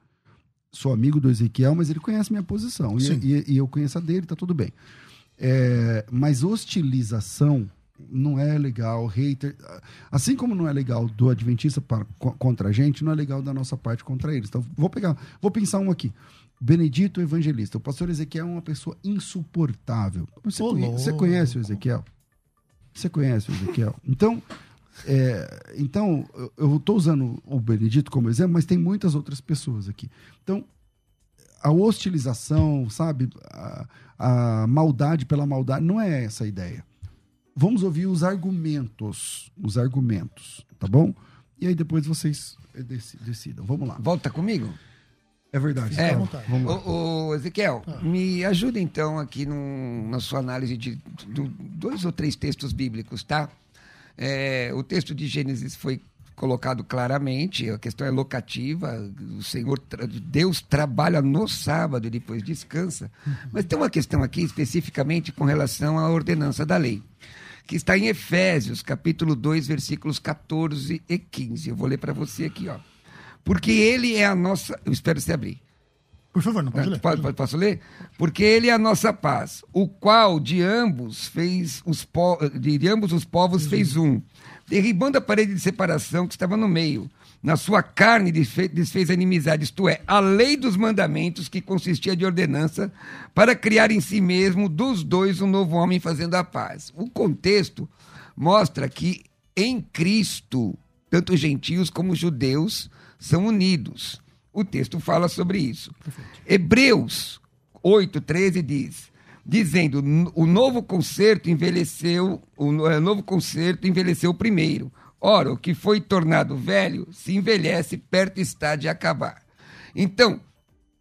Sou amigo do Ezequiel, mas ele conhece minha posição. E, e, e, eu conheço a dele, tá tudo bem. É, mas hostilização não é legal, hater. Assim como não é legal do adventista para, contra a gente, não é legal da nossa parte contra eles. Então, vou pegar, vou pensar um aqui. Benedito Evangelista. O pastor Ezequiel é uma pessoa insuportável. Você, conhece, você conhece o Ezequiel? Você conhece o Ezequiel? Então, é, então eu estou usando o Benedito como exemplo, mas tem muitas outras pessoas aqui. Então, a hostilização, sabe? A, a maldade pela maldade, não é essa a ideia. Vamos ouvir os argumentos. Os argumentos, tá bom? E aí depois vocês decidam. Vamos lá. Volta comigo? É verdade. É. Vamos lá. O, o Ezequiel, ah. me ajuda então aqui no, na sua análise de, de, dois ou três textos bíblicos, tá? É, o texto de Gênesis foi colocado claramente, a questão é locativa, o Senhor, Deus trabalha no sábado e depois descansa. Uhum. Mas tem uma questão aqui especificamente com relação à ordenança da lei. que está em Efésios, capítulo 2, versículos 14 e 15. Eu vou ler para você aqui, ó. Porque ele é a nossa. Eu espero você abrir. Por favor, não pode ler. Pode, pode- posso ler? Porque ele é a nossa paz, o qual de ambos fez os po- de ambos os povos fez um, derribando a parede de separação que estava no meio. Na sua carne desfe- desfez a inimizade, isto é, a lei dos mandamentos que consistia de ordenança para criar em si mesmo dos dois um novo homem fazendo a paz. O contexto mostra que em Cristo, tanto gentios como judeus são unidos. O texto fala sobre isso. Hebreus 8:13 diz: dizendo, o novo concerto envelheceu, o eh, novo concerto envelheceu primeiro. Ora, o que foi tornado velho se envelhece, perto está de acabar. Então,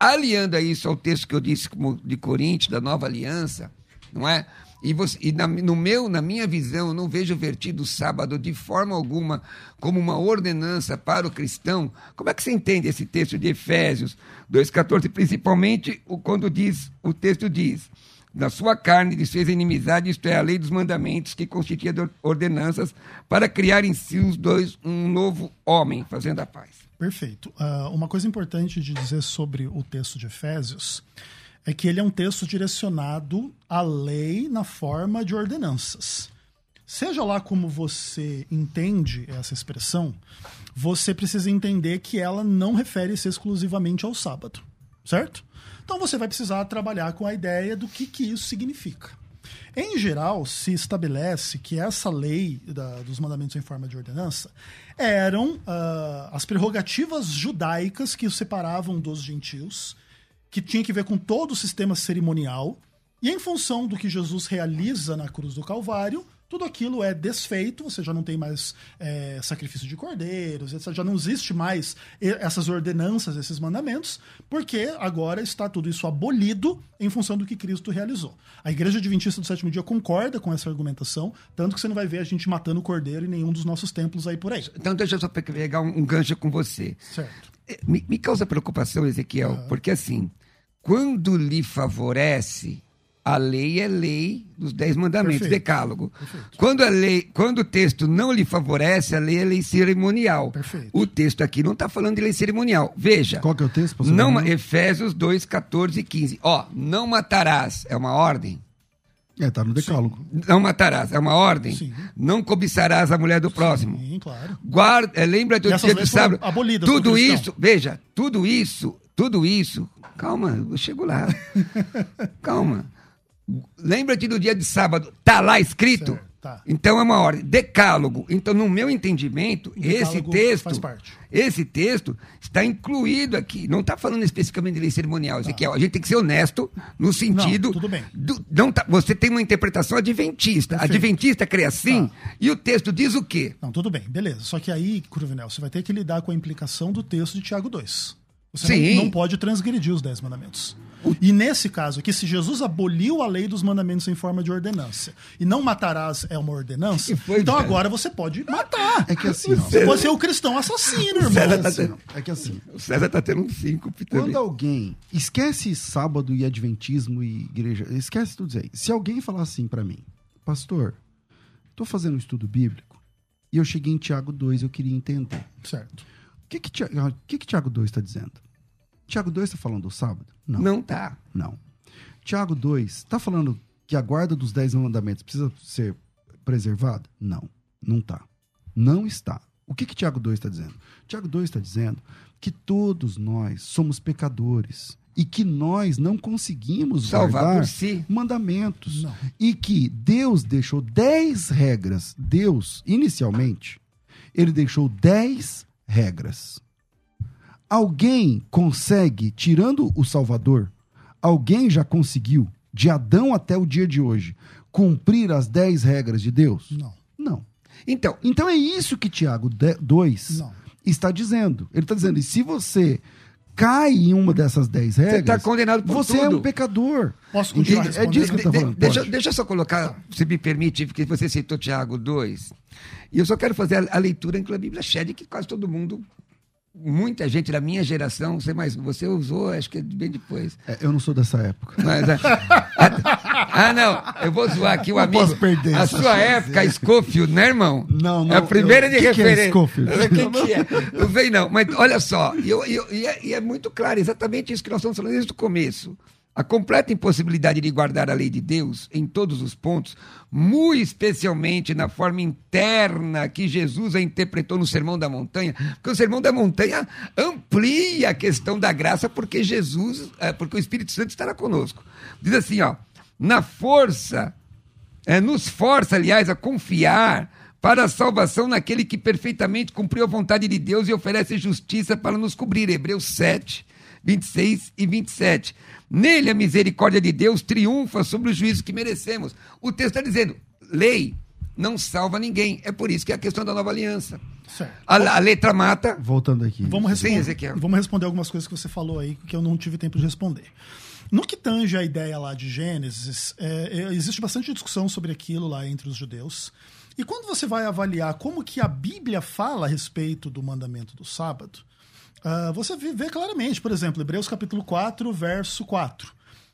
aliando a isso ao texto que eu disse de Coríntios, da nova aliança, não é? E, você- e na, no meu, na minha visão, eu não vejo vertido o sábado de forma alguma como uma ordenança para o cristão. Como é que você entende esse texto de Efésios 2,14? Principalmente o, quando diz, o texto diz, na sua carne desfez a inimizade, isto é, a lei dos mandamentos que constituía de ordenanças para criar em si os dois um novo homem, fazendo a paz. Perfeito. Ah, uma coisa importante de dizer sobre o texto de Efésios é que ele é um texto direcionado à lei na forma de ordenanças. Seja lá como você entende essa expressão, você precisa entender que ela não refere-se exclusivamente ao sábado, certo? Então você vai precisar trabalhar com a ideia do que, que isso significa. Em geral, se estabelece que essa lei da- dos mandamentos em forma de ordenança eram ah, as prerrogativas judaicas que os separavam dos gentios, que tinha que ver com todo o sistema cerimonial, e em função do que Jesus realiza na cruz do Calvário, tudo aquilo é desfeito, você já não tem mais é, sacrifício de cordeiros, etc. já não existe mais essas ordenanças, esses mandamentos, porque agora está tudo isso abolido em função do que Cristo realizou. A Igreja Adventista do Sétimo Dia concorda com essa argumentação, tanto que você não vai ver a gente matando cordeiro em nenhum dos nossos templos aí por aí. Então, deixa eu só pegar um, gancho com você. Certo. É, Me, me causa preocupação, Ezequiel, porque assim, quando lhe favorece, a lei é lei dos dez mandamentos, Perfeito. decálogo. Quando a lei, quando o texto não lhe favorece, a lei é lei cerimonial. Perfeito. O texto aqui não está falando de lei cerimonial. Veja. Qual que é o texto, pastor Não? Efésios 2, 14 e 15. Ó, não matarás, é uma ordem. É, tá no decálogo. Não matarás, é uma ordem. Sim. Não cobiçarás a mulher do próximo. Sim, claro. Guarda, é, lembra do dia do sábado. Tudo isso, veja, tudo isso, tudo isso. Calma, eu chego lá. *laughs* Calma. Lembra-te do dia de sábado, tá lá escrito? Certo, tá. Então é uma ordem. Decálogo. Então, no meu entendimento, esse texto, esse texto está incluído aqui. Não está falando especificamente de lei cerimonial, Ezequiel. A gente tem que ser honesto no sentido. tudo bem. do- não tá- você tem uma interpretação adventista. Perfeito. Adventista crê assim, Tá. e o texto diz o quê? Não, tudo bem, beleza. Só que aí, Cruvinel, você vai ter que lidar com a implicação do texto de Tiago 2. Você Sim. não, não pode transgredir os dez mandamentos. E nesse caso aqui, se Jesus aboliu a lei dos mandamentos em forma de ordenança e não matarás é uma ordenança, foi, então cara? agora você pode matar. É que assim, ó. Você pode ser o cristão assassino, irmão. César É, tá tendo- é que assim, O César tá tendo um síncope também. Quando alguém esquece sábado e adventismo e igreja, esquece tudo isso aí. Se alguém falar assim pra mim, pastor, tô fazendo um estudo bíblico e eu cheguei em Tiago 2, eu queria entender. Certo. O que que, Tia- o que, que Tiago 2 está dizendo? Tiago 2 está falando do sábado? Não. Não tá. Não. Tiago 2 está falando que a guarda dos dez mandamentos precisa ser preservada? Não. Não está. Não está. O que que Tiago 2 está dizendo? Tiago 2 está dizendo que todos nós somos pecadores e que nós não conseguimos Salvar guardar si. mandamentos. Não. E que Deus deixou dez regras. Deus, inicialmente, ele deixou dez regras. Alguém consegue, tirando o Salvador, alguém já conseguiu, de Adão até o dia de hoje, cumprir as dez regras de Deus? Não. Não. Então, Então é isso que Tiago 2 Não. está dizendo. Ele está dizendo, e se você cai em uma dessas dez regras, tá condenado por você é tudo. um pecador. Posso continuar? É disso que eu de- tô de- falando. deixa, deixa eu só colocar, se me permite, porque você citou Tiago 2. E eu só quero fazer a, a leitura em que a Bíblia Shed, que quase todo mundo, muita gente da minha geração, você mais, você usou, acho que é bem depois. É, eu não sou dessa época. Mas, a- *laughs* a- Ah, não. Eu vou zoar aqui o Não amigo. posso perder a sua chance. época, Schofield, né, irmão? Não, não, É a primeira eu- de que que é referência. Scofield? O *laughs* que, que é? Não sei, não. Mas olha só, e eu- eu- é, e é muito claro, exatamente isso que nós estamos falando desde o começo. A completa impossibilidade de guardar a lei de Deus em todos os pontos, muito especialmente na forma interna que Jesus a interpretou no Sermão da Montanha, porque o Sermão da Montanha amplia a questão da graça, porque Jesus, eh, porque o Espírito Santo estará conosco. Diz assim, ó, na força é, nos força, aliás, a confiar para a salvação naquele que perfeitamente cumpriu a vontade de Deus e oferece justiça para nos cobrir. Hebreus 7, 26 e 27. Nele a misericórdia de Deus triunfa sobre o juízo que merecemos. O texto está dizendo: lei não salva ninguém. É por isso que é a questão da nova aliança. Certo. A, a letra mata. Voltando aqui. Vamos Sim, responder, Ezequiel. vamos responder algumas coisas que você falou aí que eu não tive tempo de responder. No que tange a ideia lá de Gênesis, é, é, existe bastante discussão sobre aquilo lá entre os judeus. E quando você vai avaliar como que a Bíblia fala a respeito do mandamento do sábado, ah, você vê, claramente, por exemplo, Hebreus capítulo 4, verso 4.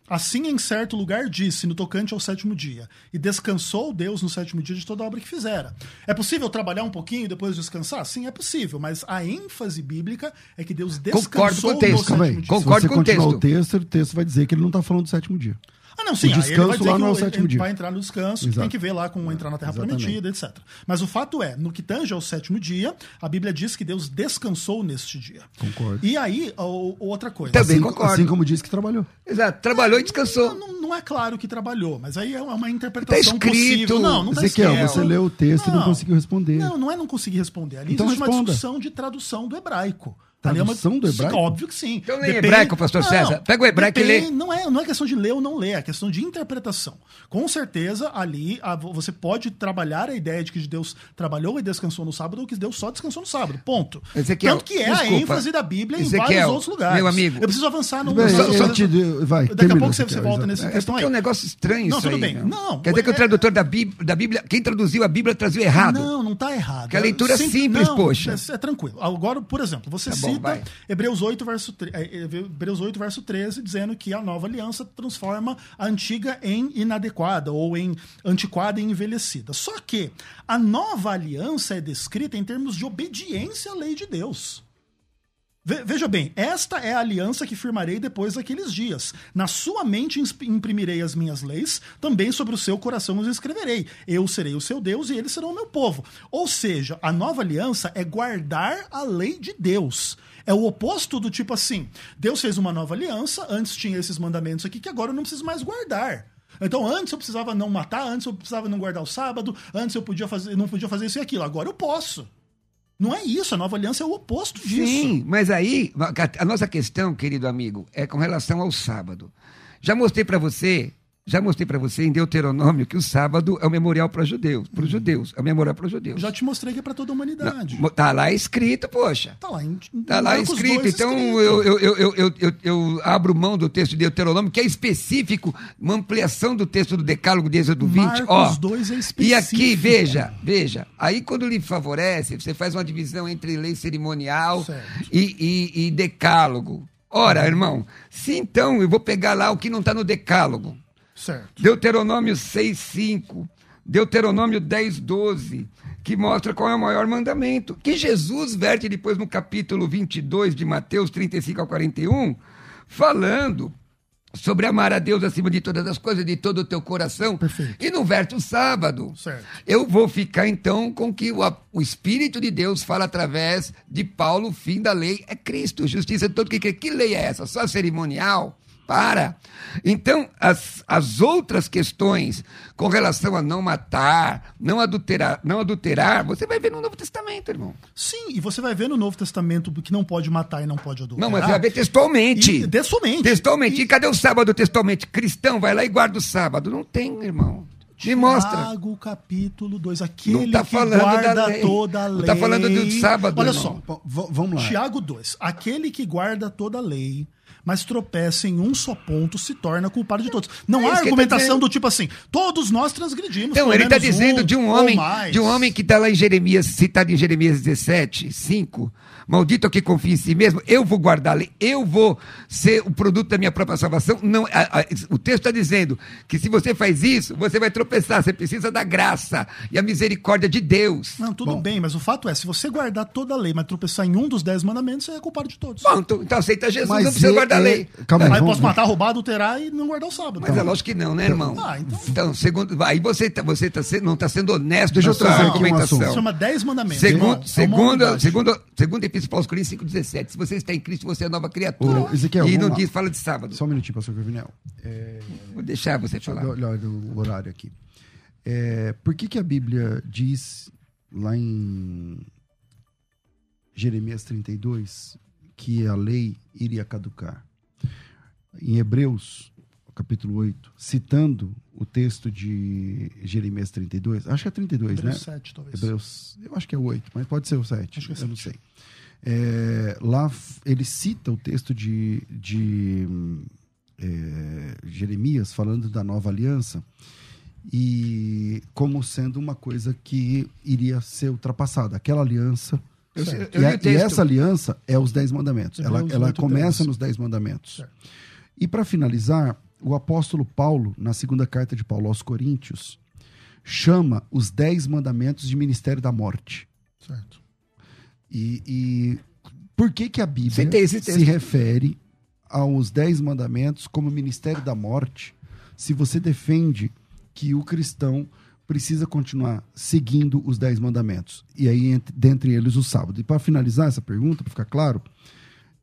Assim, em certo lugar, disse, no tocante ao sétimo dia, e descansou Deus no sétimo dia de toda a obra que fizera. É possível trabalhar um pouquinho e depois descansar? Sim, é possível, mas a ênfase bíblica é que Deus descansou Concordo com o no texto. sétimo Calma aí. dia. Concordo Se com você o continuar texto. o texto, o texto vai dizer que ele não está falando do sétimo dia. Ah, não, sim. O aí ele descanso vai dizer lá que não é o sétimo ele dia. vai entrar no descanso, Exato. tem que ver lá como entrar na Terra Exatamente. Prometida, etc. Mas o fato é, no que tange ao sétimo dia, a Bíblia diz que Deus descansou neste dia. Concordo. E aí, o- outra coisa. Também assim, concordo. assim como disse que trabalhou. Exato. Trabalhou e descansou. Não, não- não é claro que trabalhou, mas aí é uma interpretação Tá escrito. possível. Não, não tá Ezequiel, escrito. você leu o texto e não conseguiu responder. Não, não é não conseguir responder. Ali Então existe uma responda. discussão de tradução do hebraico. Ali é uma- Tradução do hebraico? Óbvio que sim. Então lê hebraico, pastor César. Pega o hebraico e lê. depende- Não é, não é questão de ler ou não ler, é questão de interpretação. Com certeza, ali a- você pode trabalhar a ideia de que Deus trabalhou e descansou no sábado ou que Deus só descansou no sábado. Ponto. Ezequiel, Tanto que é a desculpa. ênfase da Bíblia em Ezequiel, vários outros lugares. meu amigo. Eu preciso avançar no. Bem, Só- só- te- vai, Daqui a termina, pouco você, Ezequiel, você volta nessa É questão porque aí. é um negócio estranho Não, isso tudo aí, bem. meu. Não, Quer dizer que o é- tradutor da Bíblia, da Bíblia, quem traduziu a Bíblia traduziu errado. Não, não está errado. Que a leitura é Sim- simples, não, poxa. É, é tranquilo. Agora, por exemplo, você Bom, cita. Hebreus 8, verso, é, é, Hebreus 8, verso 13, dizendo que a nova aliança transforma a antiga em inadequada ou em antiquada e envelhecida. Só que a nova aliança é descrita em termos de obediência à lei de Deus. Ve- Veja bem, esta é a aliança que firmarei depois daqueles dias. Na sua mente imprimirei as minhas leis, também sobre o seu coração os escreverei. Eu serei o seu Deus e eles serão o meu povo. Ou seja, a nova aliança é guardar a lei de Deus. É o oposto do tipo assim: Deus fez uma nova aliança, antes tinha esses mandamentos aqui que agora eu não preciso mais guardar. Então, antes eu precisava não matar, antes eu precisava não guardar o sábado, antes eu podia fazer, não podia fazer isso e aquilo. Agora eu posso. Não é isso, a nova aliança é o oposto disso. Sim, mas aí a nossa questão, querido amigo, é com relação ao sábado. Já mostrei para você, já mostrei para você em Deuteronômio que o sábado é o memorial para judeus, para os judeus, é o memorial para os judeus. Já te mostrei que é para toda a humanidade. Não, tá lá escrito, poxa. Tá lá, em, Tá lá escrito, 2 então escrito. eu, eu, eu, eu, eu, eu- abro mão do texto de Deuteronômio, que é específico, uma ampliação do texto do Decálogo de Êxodo 20. Marcos Ó, 2 é e específico. aqui, veja, veja, aí quando lhe favorece, você faz uma divisão entre lei cerimonial e, e, e decálogo. Ora, irmão, se então eu vou pegar lá o que não está no decálogo, Certo. Deuteronômio 6,5, Deuteronômio 10, 12, que mostra qual é o maior mandamento. Que Jesus verte depois no capítulo 22 de Mateus 35 ao 41, falando sobre amar a Deus acima de todas as coisas, de todo o teu coração. Perfeito. E no verte o sábado. Certo. Eu vou ficar então com que o, o Espírito de Deus fala através de Paulo, o fim da lei é Cristo, justiça de todo que crê. Que lei é essa? Só cerimonial? Para. Então, as, as outras questões com relação a não matar, não adulterar, não adulterar, você vai ver no Novo Testamento, irmão. Sim, e você vai ver no Novo Testamento que não pode matar e não pode adulterar. Não, mas você vai ver textualmente. E, textualmente. Textualmente. E- E cadê o sábado textualmente? Cristão vai lá e guarda o sábado. Não tem, irmão. Me mostra. Tiago, capítulo 2. Aquele Não tá que da guarda lei. toda a Não lei. tá falando do sábado, Olha irmão. só. Vamos lá. Tiago 2. Aquele que guarda toda a lei, mas tropeça em um só ponto, se torna culpado de todos. Não É há tá argumentação dizendo. do tipo assim, todos nós transgredimos. Então, ele está dizendo de um homem, de um homem que está lá em Jeremias, citado em Jeremias 17, 5. Maldito é que confia em si mesmo, eu vou guardar a lei, eu vou ser o produto da minha própria salvação. Não, a- a- o texto está dizendo que se você faz isso, você vai tropeçar, você precisa da graça e a misericórdia de Deus. Não, tudo bem, mas o fato é, se você guardar toda a lei, mas tropeçar em um dos dez mandamentos, você é culpado de todos. Bom, então, então aceita Jesus, Mas não precisa guardar lei. Calma aí, Aí vamos- posso matar, roubar, adulterar e não guardar o sábado. Mas é lógico que não, né, irmão? Ah, então- Então, segundo, aí você, tá, você tá sendo, não está sendo honesto Deixa na eu sua trazer aqui um argumentação. assunto. Chama dez mandamentos. Segundo, irmão. É unidade. segundo, segundo Epístola aos Coríntios 5,17. Se você está em Cristo, você é nova criatura. Ô, Ezequiel, e não lá. diz, fala de sábado. Só um minutinho, pastor Corvinel. É, Vou deixar você deixa falar. olhar o horário aqui. É, por que, que a Bíblia diz lá em Jeremias 32 que a lei iria caducar? Em Hebreus, capítulo 8, citando o texto de Jeremias 32, acho que é 32, Hebreus né? 7, talvez. Hebreus, eu acho que é o 8, mas pode ser o 7. Acho que é eu não sei. É, lá ele cita o texto de, de é, Jeremias falando da nova aliança e como sendo uma coisa que iria ser ultrapassada. Aquela aliança. Eu Certo. eu e, li a- e essa aliança é os Dez Mandamentos. Ela, Hebreus ela 8, começa 13. nos Dez Mandamentos. Certo. E para finalizar, o apóstolo Paulo, na segunda carta de Paulo aos Coríntios, chama os Dez Mandamentos de ministério da morte. Certo. E, e por que, que a Bíblia esse se refere aos Dez Mandamentos como ministério da morte, se você defende que o cristão precisa continuar seguindo os Dez Mandamentos? E aí, entre, dentre eles, o sábado. E para finalizar essa pergunta, para ficar claro,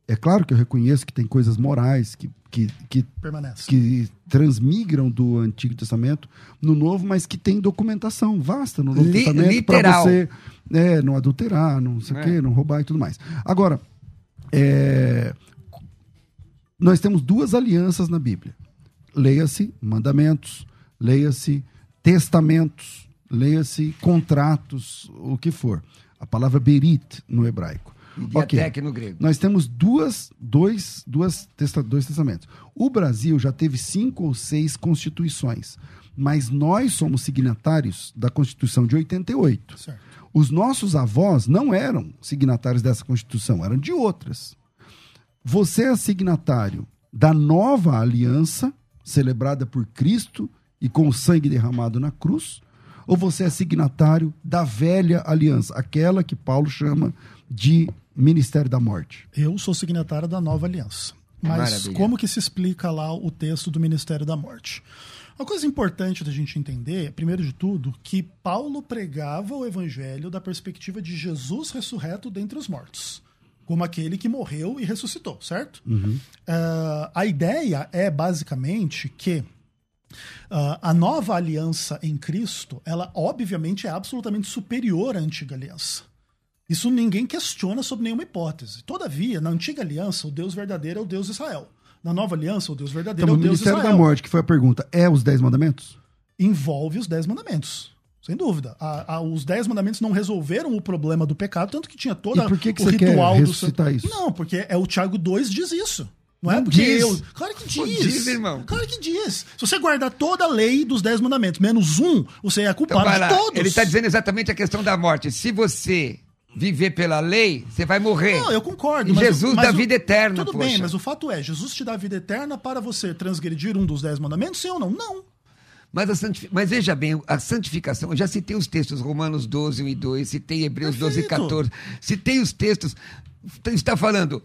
é claro que eu reconheço que tem coisas morais que, que, que Permanece. que transmigram do Antigo Testamento no Novo, mas que tem documentação vasta no Novo Li- Testamento para você é, não adulterar, não sei o É. quê, não roubar e tudo mais. Agora, é, nós temos duas alianças na Bíblia. Leia-se mandamentos, leia-se testamentos, leia-se contratos, o que for. A palavra berit no hebraico. Ok. diatec no grego. Nós temos duas, dois, duas testa, dois testamentos. O Brasil já teve cinco ou seis constituições, mas nós somos signatários da Constituição de 88. Certo. Os nossos avós não eram signatários dessa Constituição, eram de outras. Você é signatário da nova aliança, celebrada por Cristo e com o sangue derramado na cruz, ou você é signatário da velha aliança, aquela que Paulo chama de ministério da morte? Eu sou signatário da nova aliança. Mas Maravilha. como que se explica lá o texto do Ministério da Morte? Uma coisa importante da gente entender, primeiro de tudo, que Paulo pregava o evangelho da perspectiva de Jesus ressurreto dentre os mortos, como aquele que morreu e ressuscitou, certo? Ah, a ideia é basicamente que ah, a nova aliança em Cristo, ela obviamente é absolutamente superior à antiga aliança. Isso ninguém questiona sob nenhuma hipótese. Todavia, na antiga aliança, o Deus verdadeiro é o Deus de Israel. Na nova aliança, o Deus verdadeiro Então, é o o Deus de ministério Israel. da morte, que foi a pergunta, é os dez mandamentos? Envolve os dez mandamentos. Sem dúvida. A- a- os dez mandamentos não resolveram o problema do pecado, tanto que tinha todo por que o você quer ritual do isso? Não, porque é o Tiago 2 diz isso. Não é Não porque diz. eu. Claro que diz. diz, irmão. Claro que diz. Se você guardar toda a lei dos dez mandamentos, menos um, você é Então culpado vai de todos. Ele está dizendo exatamente a questão da morte. Se você viver pela lei, você vai morrer. Não, eu concordo. E o- Jesus dá o- vida eterna, Tudo poxa. bem, mas o fato é, Jesus te dá vida eterna para você transgredir um dos dez mandamentos, sim ou não? Não. Mas, a santifi- Mas veja bem, a santificação, eu já citei os textos Romanos 12, 1 e 2, citei Hebreus 12, Perfeito. 14, citei os textos, está falando,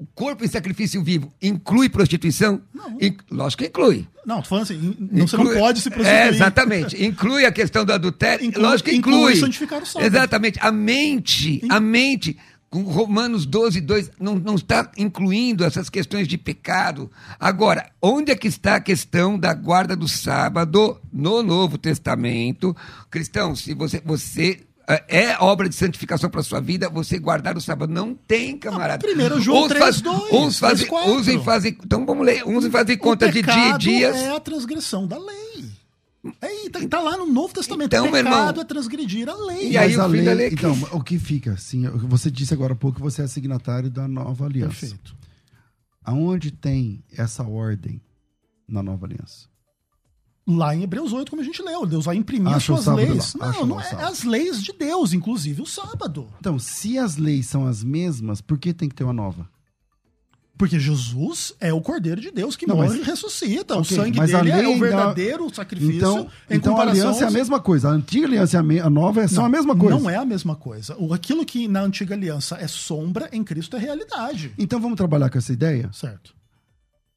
o corpo em sacrifício vivo inclui prostituição? Não. In- lógico que inclui. Não, tô falando assim, in- não, você não Inclui- pode se prostituir. É, exatamente. Inclui a questão do adultério. Inclui- Lógico que inclui inclui. santificar o sábado. Exatamente. A mente, a mente, com Romanos 12, 2, não, não está incluindo essas questões de pecado. Agora, onde é que está a questão da guarda do sábado no Novo Testamento? Cristão, se você, você é obra de santificação para sua vida, você guardar o sábado. Não tem, camarada. Ah, primeiro João Uns 3, faz- 2, uns fazem, 3, 4. uns em fazem, então vamos ler, uns em fazem conta o de dia e dias. é a transgressão da lei. É tá, tá lá no Novo Testamento. Então, o meu pecado irmão, é transgredir a lei. E aí o lei, da lei é que- então, o que fica, assim, você disse agora há pouco que você é signatário da nova aliança. Perfeito. Aonde tem essa ordem na nova aliança? Lá em Hebreus 8, como a gente leu, Deus vai imprimir as Acha o suas leis. lá, Não, lá não é sábado. as leis de Deus, inclusive o sábado. Então, se as leis são as mesmas, por que tem que ter uma nova? Porque Jesus é o Cordeiro de Deus que Não, morre mas- e ressuscita. Ok, o sangue mas a dele é o verdadeiro sacrifício. Então, em então a comparação aliança é a aos- mesma coisa. A antiga aliança e a, me- a nova é- são a mesma coisa. Não é a mesma coisa. O, aquilo que na antiga aliança é sombra, em Cristo é realidade. Então vamos trabalhar com essa ideia? Certo.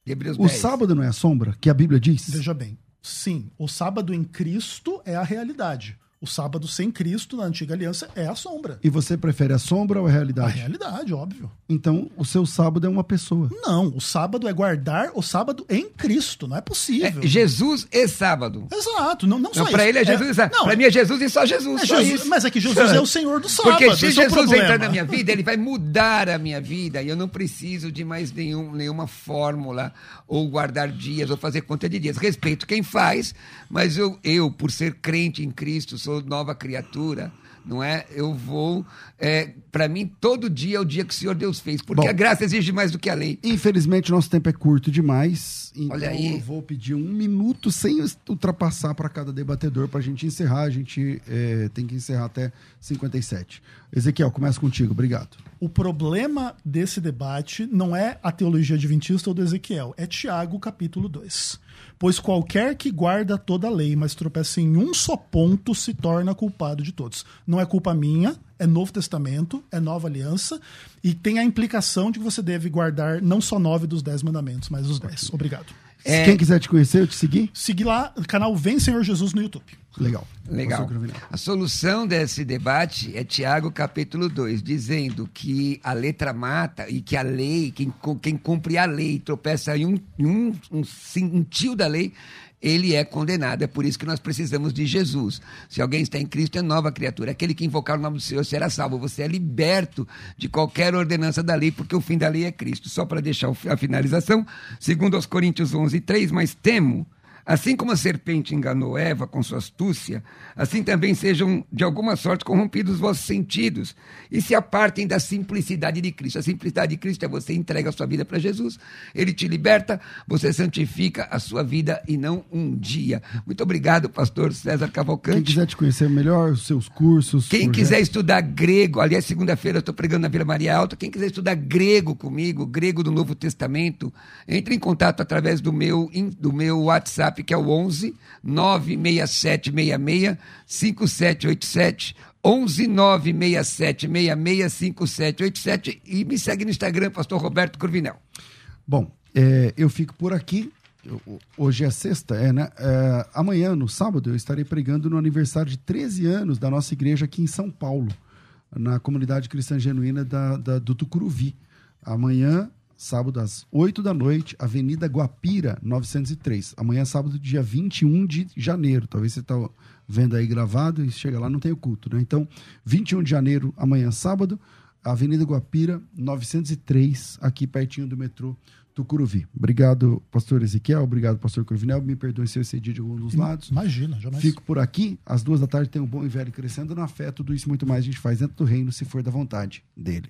Hebreus O 10. sábado não é a sombra, que a Bíblia diz? Veja bem. Sim, o sábado em Cristo é a realidade. O sábado sem Cristo na antiga aliança é a sombra. E você prefere a sombra ou a A realidade? realidade, óbvio. Então, o seu sábado é uma pessoa. Não, o sábado é guardar o sábado em Cristo. Não é possível. É Jesus e sábado. Exato. Não, não só Não, pra isso. ele é Jesus e sábado. Não, Pra mim é Jesus e só Jesus. é só Jesus- isso. mas é que Jesus é o Senhor do sábado. Porque se é Jesus problema. entrar na minha vida, ele vai *laughs* mudar a minha vida e eu não preciso de mais nenhum, nenhuma fórmula ou guardar dias ou fazer conta de dias. Respeito quem faz, mas eu, eu por ser crente em Cristo, sou nova criatura, não é? Eu vou. É, para mim, todo dia é o dia que o Senhor Deus fez, porque Bom. a graça exige mais do que a lei. Infelizmente, nosso tempo é curto demais. Então, Olha aí. eu vou pedir um minuto sem ultrapassar para cada debatedor para a gente encerrar. A gente eh, tem que encerrar até 57. Ezequiel, começa contigo. Obrigado. O problema desse debate não é a teologia adventista ou do Ezequiel, é Tiago capítulo 2. Pois qualquer que guarda toda a lei, mas tropeça em um só ponto, se torna culpado de todos. Não é culpa minha, é Novo Testamento, é Nova Aliança, e tem a implicação de que você deve guardar não só nove dos dez mandamentos, mas os dez. Obrigado. É. Se quem quiser te conhecer, eu te seguir. Segui lá, canal Vem Senhor Jesus no YouTube. Legal. Legal. A solução desse debate é Tiago capítulo 2, dizendo que a letra mata e que a lei, quem, quem cumpre a lei tropeça em um, um, um, um tio da lei, ele é condenado. É por isso que nós precisamos de Jesus. Se alguém está em Cristo, é nova criatura. Aquele que invocar o nome do Senhor será salvo. Você é liberto de qualquer ordenança da lei, porque o fim da lei é Cristo. Só para deixar a finalização, segundo aos Coríntios 11, 3, mas temo Assim como a serpente enganou Eva com sua astúcia, assim também sejam de alguma sorte corrompidos os vossos sentidos e se apartem da simplicidade de Cristo. A simplicidade de Cristo é você entrega a sua vida para Jesus, ele te liberta, você santifica a sua vida e não um dia. Muito obrigado, pastor César Quem Cavalcante. quiser te conhecer melhor, os seus cursos. Quem projetos. quiser estudar grego, aliás, segunda-feira eu estou pregando na Vila Maria Alta. Quem quiser estudar grego comigo, grego do Novo Testamento, entre em contato através do meu, do meu WhatsApp, que é o 11 96766 5787. 11 96766 5787 e me segue no Instagram, Pastor Roberto Curvinel. Bom, é, eu fico por aqui. Hoje é sexta, é, né? É, amanhã, no sábado, eu estarei pregando no aniversário de 13 anos da nossa igreja aqui em São Paulo, na comunidade cristã genuína da, da- do Tucuruvi. Amanhã, sábado, às 8 da noite, Avenida Guapira, 903. Amanhã, sábado, dia 21 de janeiro. Talvez você está vendo aí gravado e chega lá, não tem o culto, né? Então, 21 de janeiro, amanhã, sábado, Avenida Guapira, 903, aqui pertinho do metrô Tucuruvi. Obrigado, pastor Ezequiel. Obrigado, pastor Cruvinel. Me perdoe se eu excedi de algum dos lados. Imagina, jamais. Fico por aqui. Às duas da tarde tem um bom e velho crescendo na fé. Tudo isso muito mais a gente faz dentro do reino, se for da vontade dele.